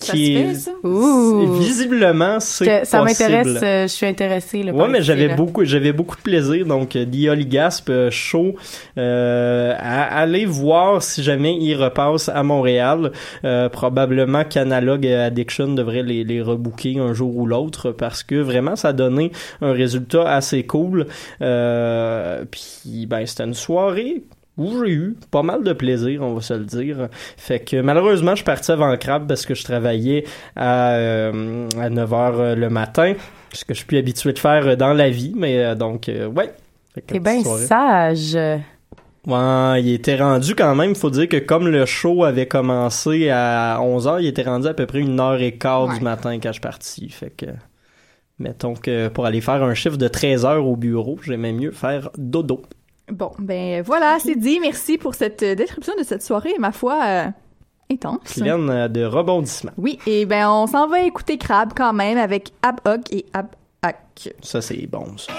Ça se fait, ça? Ouh. Visiblement, c'est Que- Ça possible. m'intéresse, euh, je suis intéressée. Là, Ouais, mais j'avais là. beaucoup, j'avais beaucoup de plaisir. Donc, euh, Gasp euh, show, euh, à aller voir si jamais il repasse à Montréal. Euh, probablement qu'Analog Addiction devrait les, les rebooker un jour ou l'autre parce que vraiment, ça a donné un résultat assez cool. Euh, puis, ben, c'était une soirée où j'ai eu pas mal de plaisir, on va se le dire. Fait que malheureusement, je suis parti avant crabe parce que je travaillais à, euh, à 9h le matin, ce que je suis plus habitué de faire euh, dans la vie, mais euh, donc, euh, ouais. T'es bien sage. Ouais, il était rendu quand même, faut dire que comme le show avait commencé à 11h, il était rendu à peu près une heure et quart Ouais. du matin quand je suis parti. Fait que, mettons que pour aller faire un chiffre de 13 heures au bureau, j'aimais mieux faire dodo. Bon, ben voilà, c'est dit. Merci pour cette euh, description de cette soirée, ma foi, euh, intense. Qui viennent de rebondissement. Oui, et ben on s'en va écouter Crab quand même avec Ab Hoc et Ab Hack. Ça, c'est bon, ça.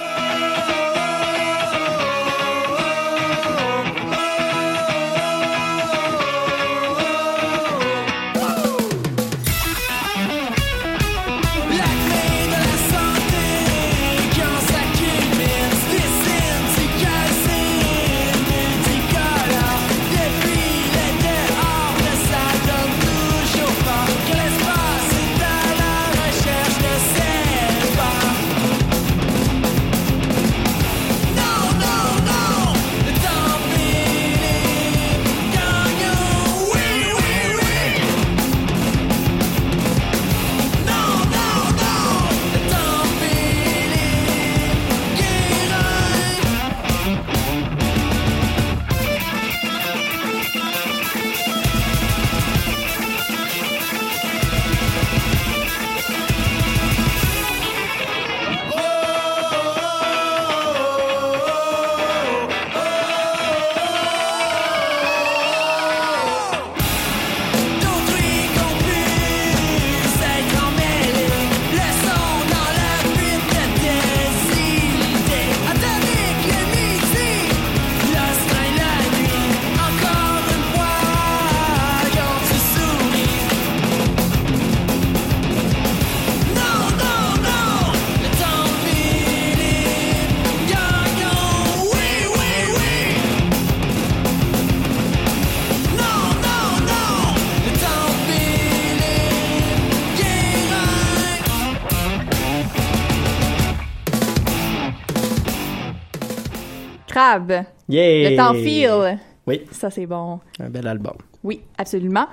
Yeah! Le temps file. Oui, Ça, c'est bon. un bel album. Oui, absolument.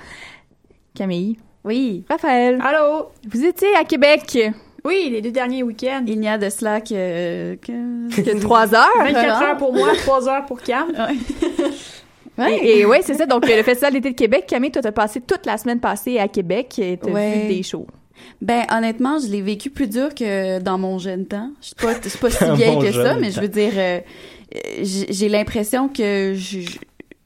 Camille. Oui. Raphaël. Allô? Vous étiez à Québec. Oui, les deux derniers week-ends. Il n'y a de cela que, que... Que trois heures. 24 heures pour moi, 3 heures pour Cam. Ouais. Et, et ouais, c'est ça. Donc, le Festival d'été de Québec, Camille, toi, t'as passé toute la semaine passée à Québec et t'as Ouais. vu des shows. Ben honnêtement, je l'ai vécu plus dur que dans mon jeune temps. Je suis pas, je suis pas si vieille que ça, mais je veux dire, euh, j'ai j'ai l'impression que je,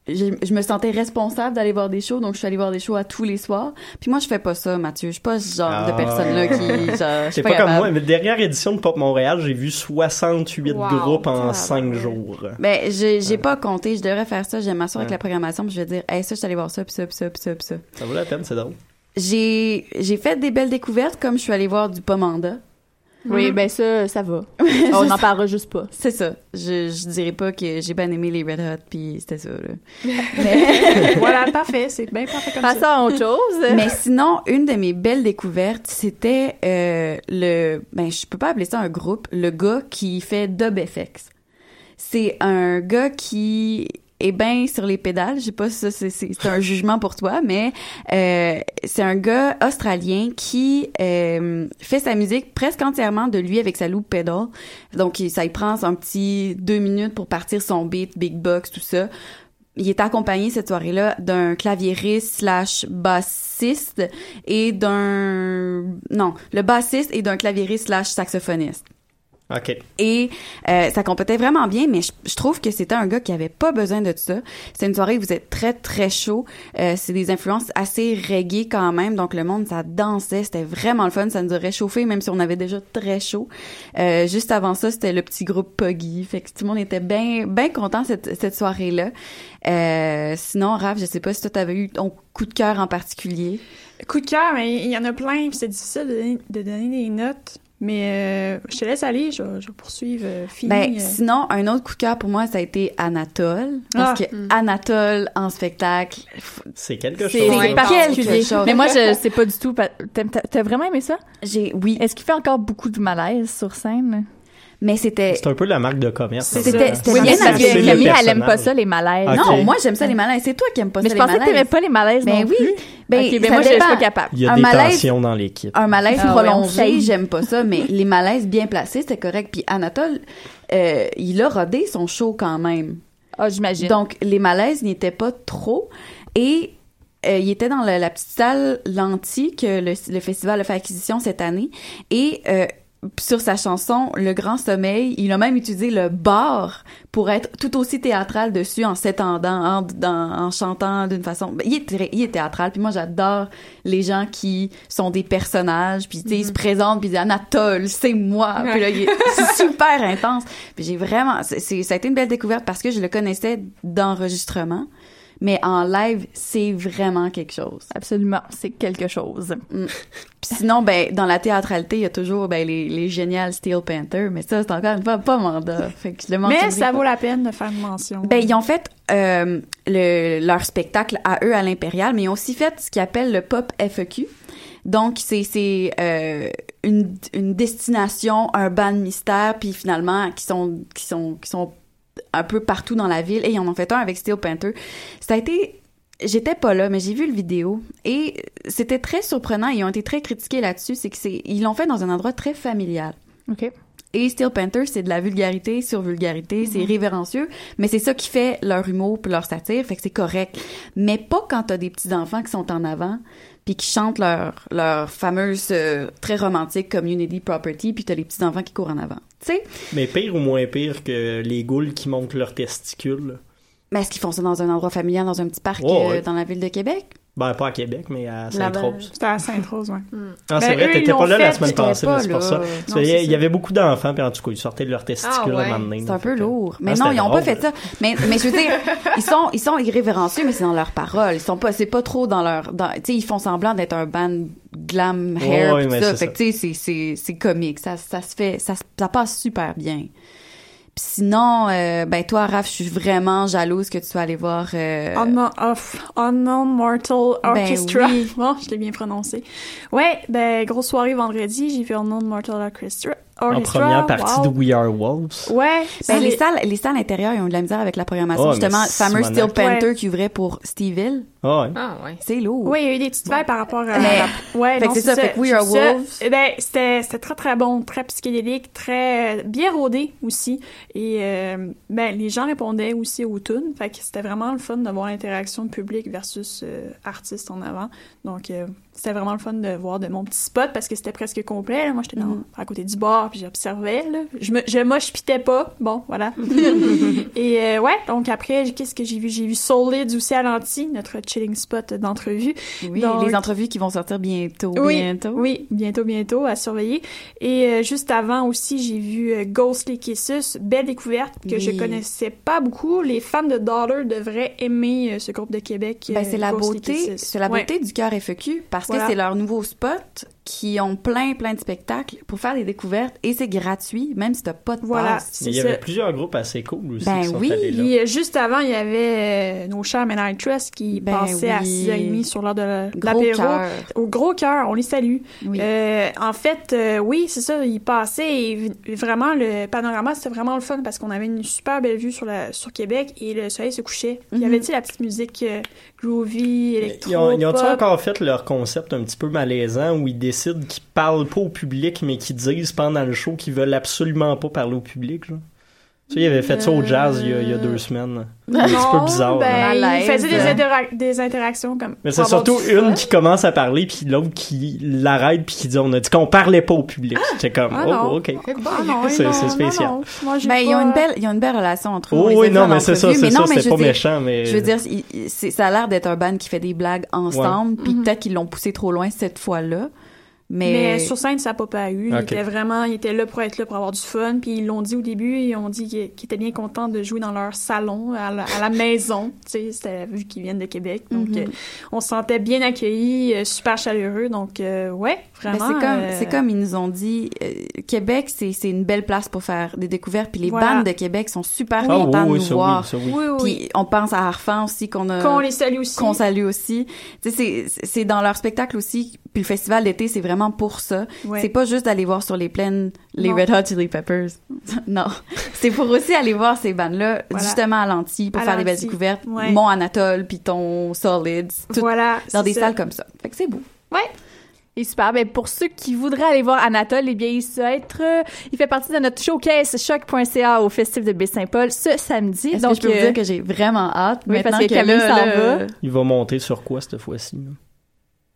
je, je me sentais responsable d'aller voir des shows, donc je suis allée voir des shows à tous les soirs. Puis moi, je fais pas ça, Mathieu. Je suis pas ce genre de Ah. personne là qui, genre, je suis C'est pas, pas, comme moi, mais dernière édition de Pop Montréal, j'ai vu 68 Wow, groupes en tabarouette. 5 jours. Ben, j'ai j'ai pas compté. Je devrais faire ça. J'aime m'asseoir avec Ouais. la programmation, puis je vais dire, hey, ça, je suis allée voir ça, puis ça, puis ça, puis ça, puis ça. Ça vaut la peine, c'est drôle. J'ai j'ai fait des belles découvertes, comme je suis allée voir du Pomanda. Oui, ben ça, ça va. On n'en parlera juste pas. C'est ça. Je, je dirais pas que j'ai bien aimé les Red Hot, puis c'était ça, là. voilà, parfait. C'est bien parfait comme Passons ça. à autre chose. Mais sinon, une de mes belles découvertes, c'était euh, le... Ben, je peux pas appeler ça un groupe. Le gars qui fait Dub FX. C'est un gars qui est bien sur les pédales. Je sais pas si c'est, un jugement pour toi, mais euh, c'est un gars australien qui euh, fait sa musique presque entièrement de lui avec sa loop pedal. Donc, ça il prend un petit deux minutes pour partir son beat, big box, tout ça. Il est accompagné cette soirée-là d'un claviériste slash bassiste et d'un... Non, le bassiste et d'un claviériste slash saxophoniste. OK. Et euh, ça complétait vraiment bien, mais je, je trouve que c'était un gars qui avait pas besoin de ça. C'est une soirée où vous êtes très, très chaud. Euh, c'est des influences assez reggae quand même, donc le monde, ça dansait. C'était vraiment le fun. Ça nous a réchauffé, même si on avait déjà très chaud. Euh, juste avant ça, c'était le petit groupe Poggy. Fait que tout le monde était bien bien content cette, cette soirée-là. Euh, sinon, Raph, je sais pas si toi, t'avais eu ton coup de cœur en particulier. Coup de cœur, mais il y en a plein, puis c'est difficile de donner, de donner des notes. Mais euh, je te laisse aller, je, vais- je poursuivre. euh, fini, Ben, euh. sinon, un autre coup de cœur pour moi, ça a été Anatole. Parce Ah. que Anatole en spectacle, C'est quelque chose. C'est particulier. quelque chose. Mais moi, je sais pas du tout. t'as vraiment aimé ça? j'ai, oui. Est-ce qu'il fait encore beaucoup de malaise sur scène? Mais c'était, C'est un peu la marque de commerce. En c'était, Oui, bien mais parce que Camille, elle aime pas ça, les malaises. Non, moi, j'aime ça les malaises. C'est toi qui aimes pas Mais ça je les pensais que malaises. t'aimais pas les malaises Ben non oui. plus. Ben, ok, ben moi, je je suis pas capable. Il y a un des malaise- tensions dans l'équipe. Un malaise Ah prolongé, j'aime pas ça, mais les malaises bien placés, c'était correct. Puis Anatole, euh, il a rodé son show quand même. Ah, j'imagine. Donc, les malaises n'y étaient pas trop. Et euh, il était dans la, la petite salle Lanty que le, le festival a fait acquisition cette année. Et euh, sur sa chanson Le Grand Sommeil, il a même utilisé le bar pour être tout aussi théâtral dessus en s'étendant, en, dans- en chantant d'une façon. Ben, il, est très- il est théâtral. Puis moi, j'adore les gens qui sont des personnages. Puis tu sais, ils se présentent puis ils disent Anatole, c'est moi. Puis là, c'est super intense. Puis j'ai vraiment, c'est- ça a été une belle découverte parce que je le connaissais d'enregistrement. Mais en live, c'est vraiment quelque chose. Absolument, c'est quelque chose. Mm. Puis sinon, ben, dans la théâtralité, il y a toujours ben, les, les géniales Steel Panther, mais ça, c'est encore une fois pas mandat. Fait que je le Mais ça pas. vaut la peine de faire une mention. Ben, ils ont fait euh, le, leur spectacle à eux à l'Impérial, mais ils ont aussi fait ce qu'ils appellent le Pop FEQ. Donc, c'est c'est euh, une, une destination, un ban mystère, puis finalement, qui sont, qui sont, qui sont un peu partout dans la ville. Et ils en ont fait un avec Steel Panther. Ça a été... J'étais pas là, mais j'ai vu le vidéo et c'était très surprenant. Ils ont été très critiqués là-dessus. C'est que c'est ils l'ont fait dans un endroit très familial. OK. Et Steel Panther, c'est de la vulgarité sur vulgarité, c'est Mhm. révérencieux, mais c'est ça qui fait leur humour puis leur satire, fait que c'est correct. Mais pas quand t'as des petits enfants qui sont en avant puis qui chantent leur leur fameuse euh, très romantique Community Property puis t'as les petits enfants qui courent en avant. Tu sais, Mais pire ou moins pire que les goules qui montent leurs testicules. là? mais est-ce qu'ils font ça dans un endroit familial, dans un petit parc Ouais, euh, dans la ville de Québec? Ben, pas à Québec, mais à Sainte-Rose. C'était à Sainte-Rose, ouais. Ah, c'est Ben, vrai, t'étais pas là la semaine passée, mais pas c'est pour ça. Non, il y avait beaucoup d'enfants, puis en tout cas, ils sortaient de leurs testicules Ah, ouais. à un moment donné. C'est un peu lourd. Mais Ah, non, c'était ils ont pas fait ça. Mais, mais je veux dire, ils sont, ils sont irrévérencieux, mais c'est dans leurs paroles. Ils sont pas, c'est pas trop dans leur, dans, tu sais, ils font semblant d'être un band glam hair, mais ça. c'est Fait que, tu sais, c'est, c'est, c'est comique. Ça, ça se fait, ça, ça passe super bien. Puis sinon, euh, ben, toi, Raph, je suis vraiment jalouse que tu sois allé voir, euh, Unknown, of Unknown Mortal Ben Orchestra. oui. Bon, je l'ai bien prononcé. Ouais, ben, grosse soirée vendredi, j'ai vu Unknown Mortal Orchestra. En Orchestra, première partie wow. de We Are Wolves. Ouais, Ben, les salles, les salles intérieures, ils ont eu de la misère avec la programmation. Oh, Justement, c'est fameux. Steel Panther Ouais. qui ouvrait pour Steveville. Ah ouais. Ah, ouais. C'est lourd. Oui, il y a eu des petites vagues par rapport à. Mais- ouais, fait non, c'est ça, fait que We Are C'est ça. Wolves. Eh Ben, c'était, c'était très très bon, très psychédélique, très bien rodé aussi. Et euh, ben, les gens répondaient aussi aux tunes. Fait que c'était vraiment le fun de voir l'interaction public versus euh, artiste en avant. Donc, euh, c'était vraiment le fun de voir de mon petit spot parce que c'était presque complet. là. Moi, j'étais Mhm. à côté du bar puis j'observais. Là. Je me, je pas. Bon, voilà. Et euh, ouais, donc après, qu'est-ce que j'ai vu? J'ai vu Solid aussi à l'anti, notre chilling spot d'entrevue. Oui, Donc- les entrevues qui vont sortir bientôt, oui, bientôt. Oui, bientôt, bientôt, à surveiller. Et euh, juste avant aussi, j'ai vu euh, Ghostly Kisses, belle découverte que je Oui. connaissais pas beaucoup. Les fans de Dollar devraient aimer ce groupe de Québec. Ben, c'est la beauté, c'est la Ouais. beauté du cœur FEQ parce Voilà. que c'est leur nouveau spot qui ont plein plein de spectacles pour faire des découvertes et c'est gratuit même si t'as pas de Voilà, passe. Il y avait plusieurs groupes assez cool aussi Ben qui sont oui, allés là. Puis, juste avant, il y avait euh, nos chers Men I Trust qui Ben passaient à oui. 6h30 sur l'heure de l'apéro. cœur. Au gros cœur, on les salue. Oui. Euh, en fait, euh, oui, c'est ça, ils passaient et vraiment, le panorama, c'était vraiment le fun parce qu'on avait une super belle vue sur, la, sur Québec et le soleil se couchait. Il y Mhm. avait, tu sais, la petite musique euh, groovy, électro, Ils ont, ils ont encore fait leur concept un petit peu malaisant où ils décident qu'ils parlent pas au public mais qu'ils disent pendant le show qu'ils veulent absolument pas parler au public. Tu sais, ils avaient fait ça au jazz il y a, il y a deux semaines. Un petit peu bizarre. ben, là. ils Malaise. faisaient des, intera- des interactions comme. Mais c'est surtout une qui commence à parler puis l'autre qui l'arrête puis qui dit on a dit qu'on parlait pas au public. C'est comme Ah oh ok. Ah C'est- c'est non, spécial. non. Moi, Ben, ils ont une belle, ils ont une belle relation entre eux. Oh oui, non, mais c'est ça, c'est ça, mais c'était je veux pas dire- méchant, mais- Je veux dire, il- il- c'est- ça a l'air d'être un band qui fait des blagues ensemble, puis peut-être qu'ils l'ont poussé trop loin cette fois-là. Mais, Mais sur scène, ça n'a pas paru. Il Ok. était vraiment, il était là pour être là, pour avoir du fun. Puis ils l'ont dit au début, ils ont dit qu'ils étaient bien contents de jouer dans leur salon, à la, à la maison. Tu sais, c'était vu qu'ils viennent de Québec. Donc, Mhm. euh, on se sentait bien accueillis, euh, super chaleureux. Donc, euh, ouais, Ben, vraiment. c'est comme, euh, c'est comme ils nous ont dit, euh, Québec, c'est, c'est une belle place pour faire des découvertes. Puis les Voilà. bandes de Québec sont super Ah oui, contents oui, de nous ça oui, voir. ça oui. Oui, oui. Puis on pense à Harfan aussi qu'on a, Qu'on les salue aussi. qu'on salue aussi. Tu sais, c'est, c'est dans leur spectacle aussi. Puis le festival d'été, c'est vraiment pour ça. Ouais. C'est pas juste d'aller voir sur les plaines les Non. Red Hot Chili Peppers. non. C'est pour aussi aller voir ces bandes-là, Voilà. justement à l'anti, pour À faire des belles découvertes. Ouais. Mont Anatole, puis ton Solids. tout Voilà. dans des ça. salles comme ça. Fait que c'est beau. Ouais. Et super. Ben, pour ceux qui voudraient aller voir Anatole, eh bien, il, être, euh, il fait partie de notre showcase choc.ca au Festival de Baie-Saint-Paul ce samedi. Est-ce que je peux vous euh, dire que j'ai vraiment hâte oui, maintenant parce que que Camille s'en va. Il va monter sur quoi cette fois-ci? là?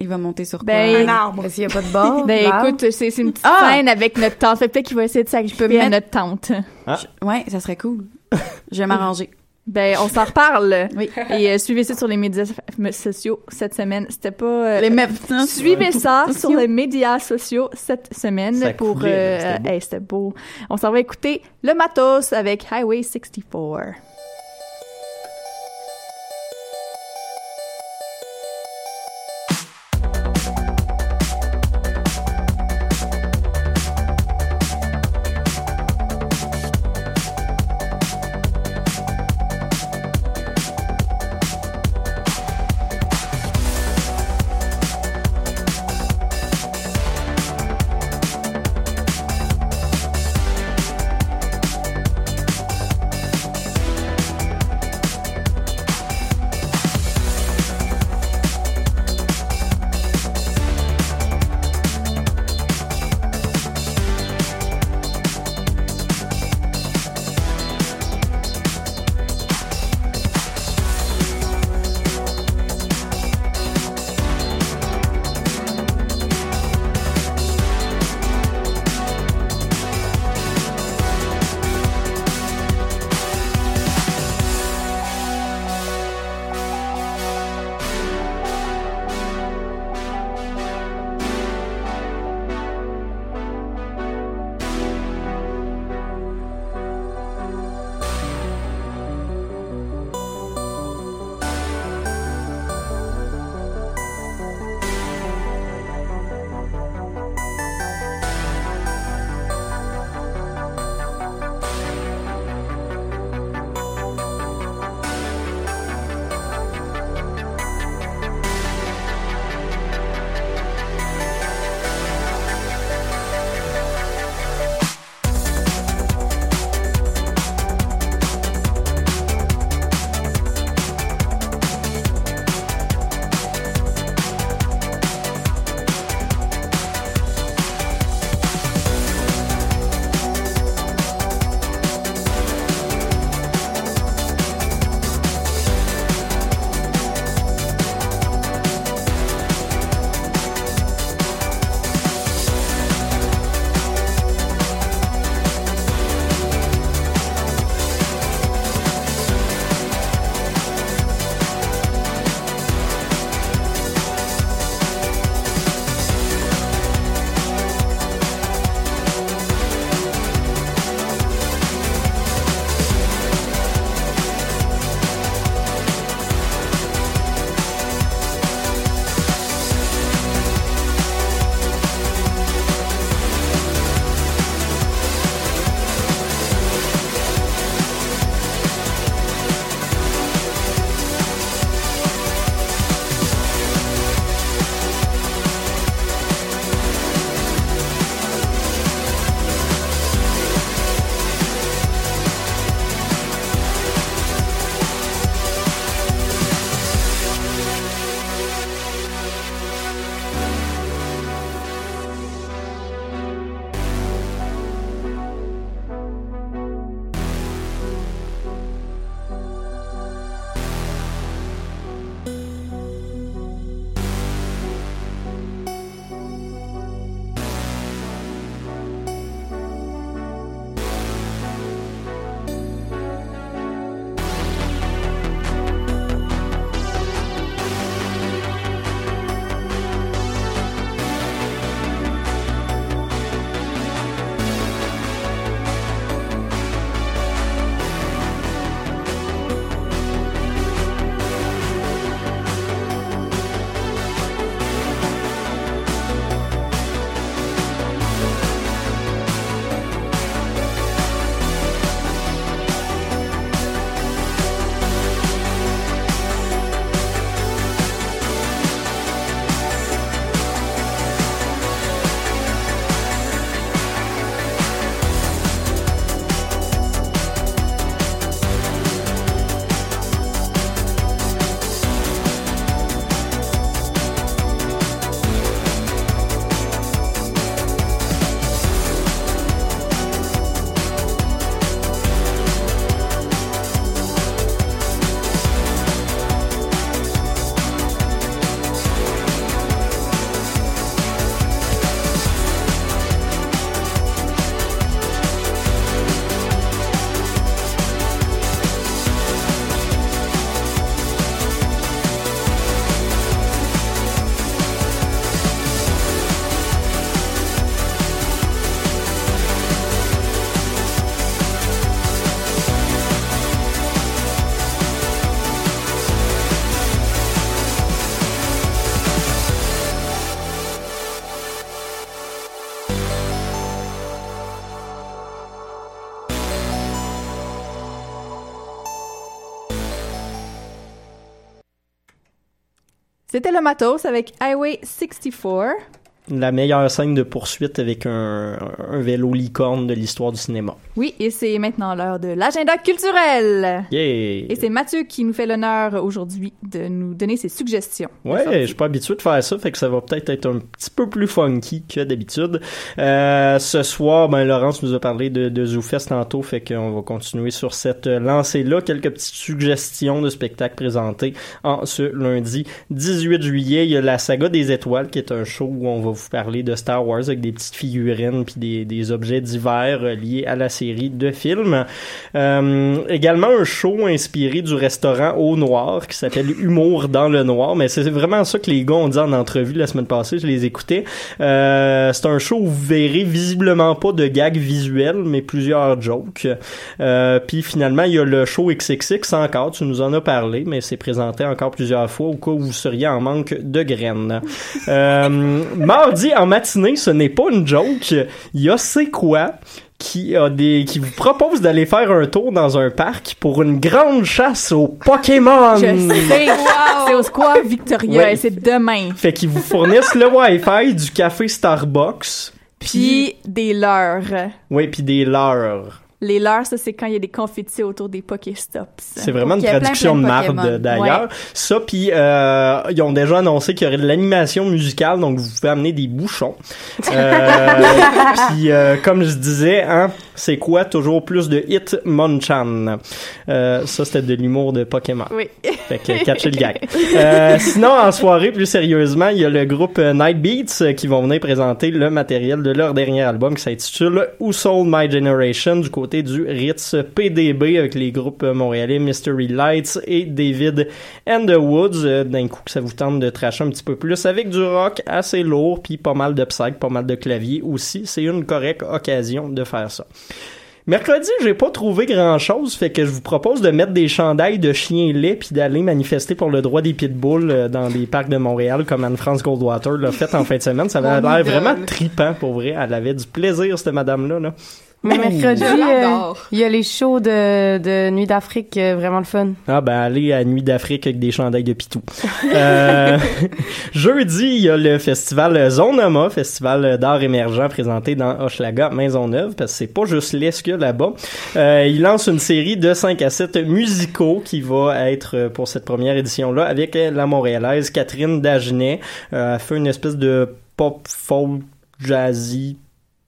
Il va monter sur Ben, quoi? Un arbre. N'y a pas de bord? Ben l'arbre? écoute, c'est une petite Ah! scène avec notre tante. Fait peut-être qu'il va essayer de s'agripper à mettre- notre tante. Ouais, ça serait cool. Je vais m'arranger. Ben, on s'en reparle. Oui. Et euh, suivez ça sur les médias sociaux cette semaine. C'était pas... euh, Les mêmes. Suivez ça sur les médias sociaux cette semaine Ça pour... c'était euh, beau. hey, c'était beau. On s'en va écouter Le Matos avec Highway 64. C'était le matos avec Highway 64. La meilleure scène de poursuite avec un, un vélo licorne de l'histoire du cinéma. Oui, et c'est maintenant l'heure de l'agenda culturel. Yeah! Et c'est Mathieu qui nous fait l'honneur aujourd'hui de nous donner ses suggestions. Ouais, je suis pas habitué de faire ça, fait que ça va peut-être être un petit peu plus funky que d'habitude. Euh, ce soir, ben Laurence nous a parlé de, de ZooFest tantôt, fait qu'on va continuer sur cette lancée-là. Quelques petites suggestions de spectacles présentés en ce lundi 18 juillet. Il y a la saga des étoiles, qui est un show où on va vous parler de Star Wars avec des petites figurines puis des, des objets divers euh, liés à la série de films. Euh, également un show inspiré du restaurant Au Noir qui s'appelle Humour dans le Noir, mais c'est vraiment ça que les gars ont dit en entrevue la semaine passée, je les écoutais. Euh, c'est un show où vous verrez visiblement pas de gags visuels, mais plusieurs jokes. Euh, puis finalement, il y a le show XXX encore, tu nous en as parlé, mais c'est présenté encore plusieurs fois au cas où vous seriez en manque de graines. Mardi en matinée, ce n'est pas une joke. Il y a C'est quoi? Qui a des qui vous propose d'aller faire un tour dans un parc pour une grande chasse aux Pokémon. Je sais. C'est au Square Victoria Ouais. et c'est demain. Fait qu'ils vous fournissent le Wi-Fi du café Starbucks. Puis des leurres. Oui, puis des leurres. Les leurres, ça, c'est quand il y a des confettis autour des Pokéstops. C'est vraiment une plein, traduction de plein de marde d'ailleurs. Ouais. Ça, puis euh, ils ont déjà annoncé qu'il y aurait de l'animation musicale, donc vous pouvez amener des bouchons. Euh, puis euh, comme je disais, hein, c'est quoi toujours plus de Hitmonchan. Euh, ça, c'était de l'humour de Pokémon. Oui. Fait que catchez le gag. Euh, sinon, en soirée, plus sérieusement, il y a le groupe Night Beats euh, qui vont venir présenter le matériel de leur dernier album qui s'intitule Who Sold My Generation du côté du Ritz PDB avec les groupes montréalais Mystery Lights et David and the Woods. Euh, D'un coup, que ça vous tente de tracher un petit peu plus avec du rock assez lourd puis pas mal de psych, pas mal de clavier aussi. C'est une correcte occasion de faire ça. Mercredi, j'ai pas trouvé grand chose, fait que je vous propose de mettre des chandails de chiens laits puis d'aller manifester pour le droit des pitbulls euh, dans des parcs de Montréal comme Anne-France Goldwater l'a fait en fin de semaine. Ça avait Mon l'air vraiment tripant pour vrai. Elle avait du plaisir, cette madame-là. Là. Mais mercredi, euh, il y a les shows de, de Nuit d'Afrique, euh, vraiment le fun. Ah ben aller à Nuit d'Afrique avec des chandails de pitou. Euh, jeudi, il y a le festival Zonoma, festival d'art émergent présenté dans Hochelaga, Maisonneuve, parce que c'est pas juste qu'il a là-bas. Euh, il lance une série de 5 à 7 musicaux qui va être pour cette première édition-là avec la Montréalaise Catherine Dagenet. Euh, elle fait une espèce de pop folk jazzy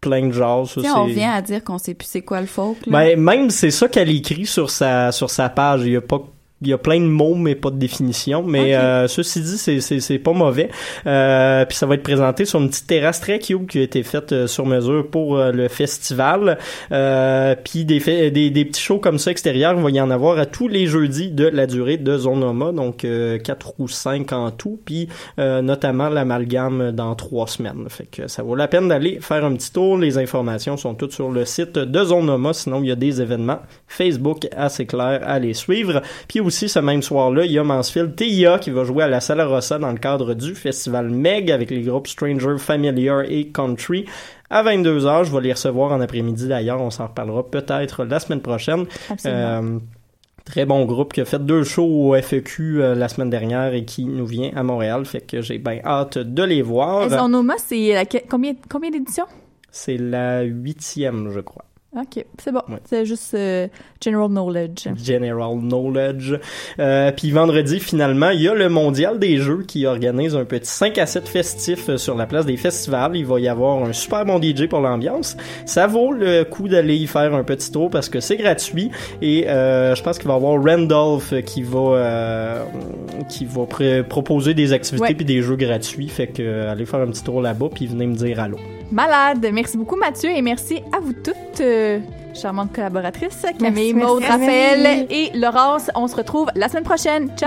plein de jazz. ça, on vient à dire qu'on sait plus c'est quoi le folk. là. ben, même c'est ça qu'elle écrit sur sa sur sa page. Il y a pas il y a plein de mots mais pas de définition. Mais euh, ceci dit c'est c'est c'est pas mauvais. Euh, puis ça va être présenté sur une petite terrasse très cute qui a été faite euh, sur mesure pour euh, le festival. Euh, puis des, des des petits shows comme ça extérieurs il va y en avoir à tous les jeudis de la durée de Zonoma donc euh, quatre ou cinq en tout. Puis euh, notamment l'amalgame dans trois semaines. Fait que ça vaut la peine d'aller faire un petit tour. Les informations sont toutes sur le site de Zonoma sinon il y a des événements Facebook assez clairs à les suivre. Puis aussi ce même soir-là il y a Mansfield TIA qui va jouer à la Sala Rossa dans le cadre du festival Meg avec les groupes Stranger Familiar et Country à 22h. Je vais les recevoir en après-midi d'ailleurs. On s'en reparlera peut-être la semaine prochaine. Euh, Très bon groupe qui a fait deux shows au FEQ euh, la semaine dernière et qui nous vient à Montréal. Fait que j'ai bien hâte de les voir. Et Zonoma, c'est la- combien, combien d'éditions? C'est la huitième, je crois. Ok, c'est bon. C'est juste euh, general knowledge. General Knowledge. Euh, puis vendredi, finalement, il y a le Mondial des Jeux qui organise un petit 5 à 7 festif euh, sur la place des festivals. Il va y avoir un super bon DJ pour l'ambiance. Ça vaut le coup d'aller y faire un petit tour parce que c'est gratuit et euh, je pense qu'il va y avoir Randolph qui va euh, qui va proposer des activités puis des jeux gratuits. Fait que euh, allez faire un petit tour là-bas puis venez me dire allô. Malade. Merci beaucoup, Mathieu, et merci à vous toutes, euh, charmantes collaboratrices, Camille, merci. Raphaël et Laurence. On se retrouve la semaine prochaine. Ciao!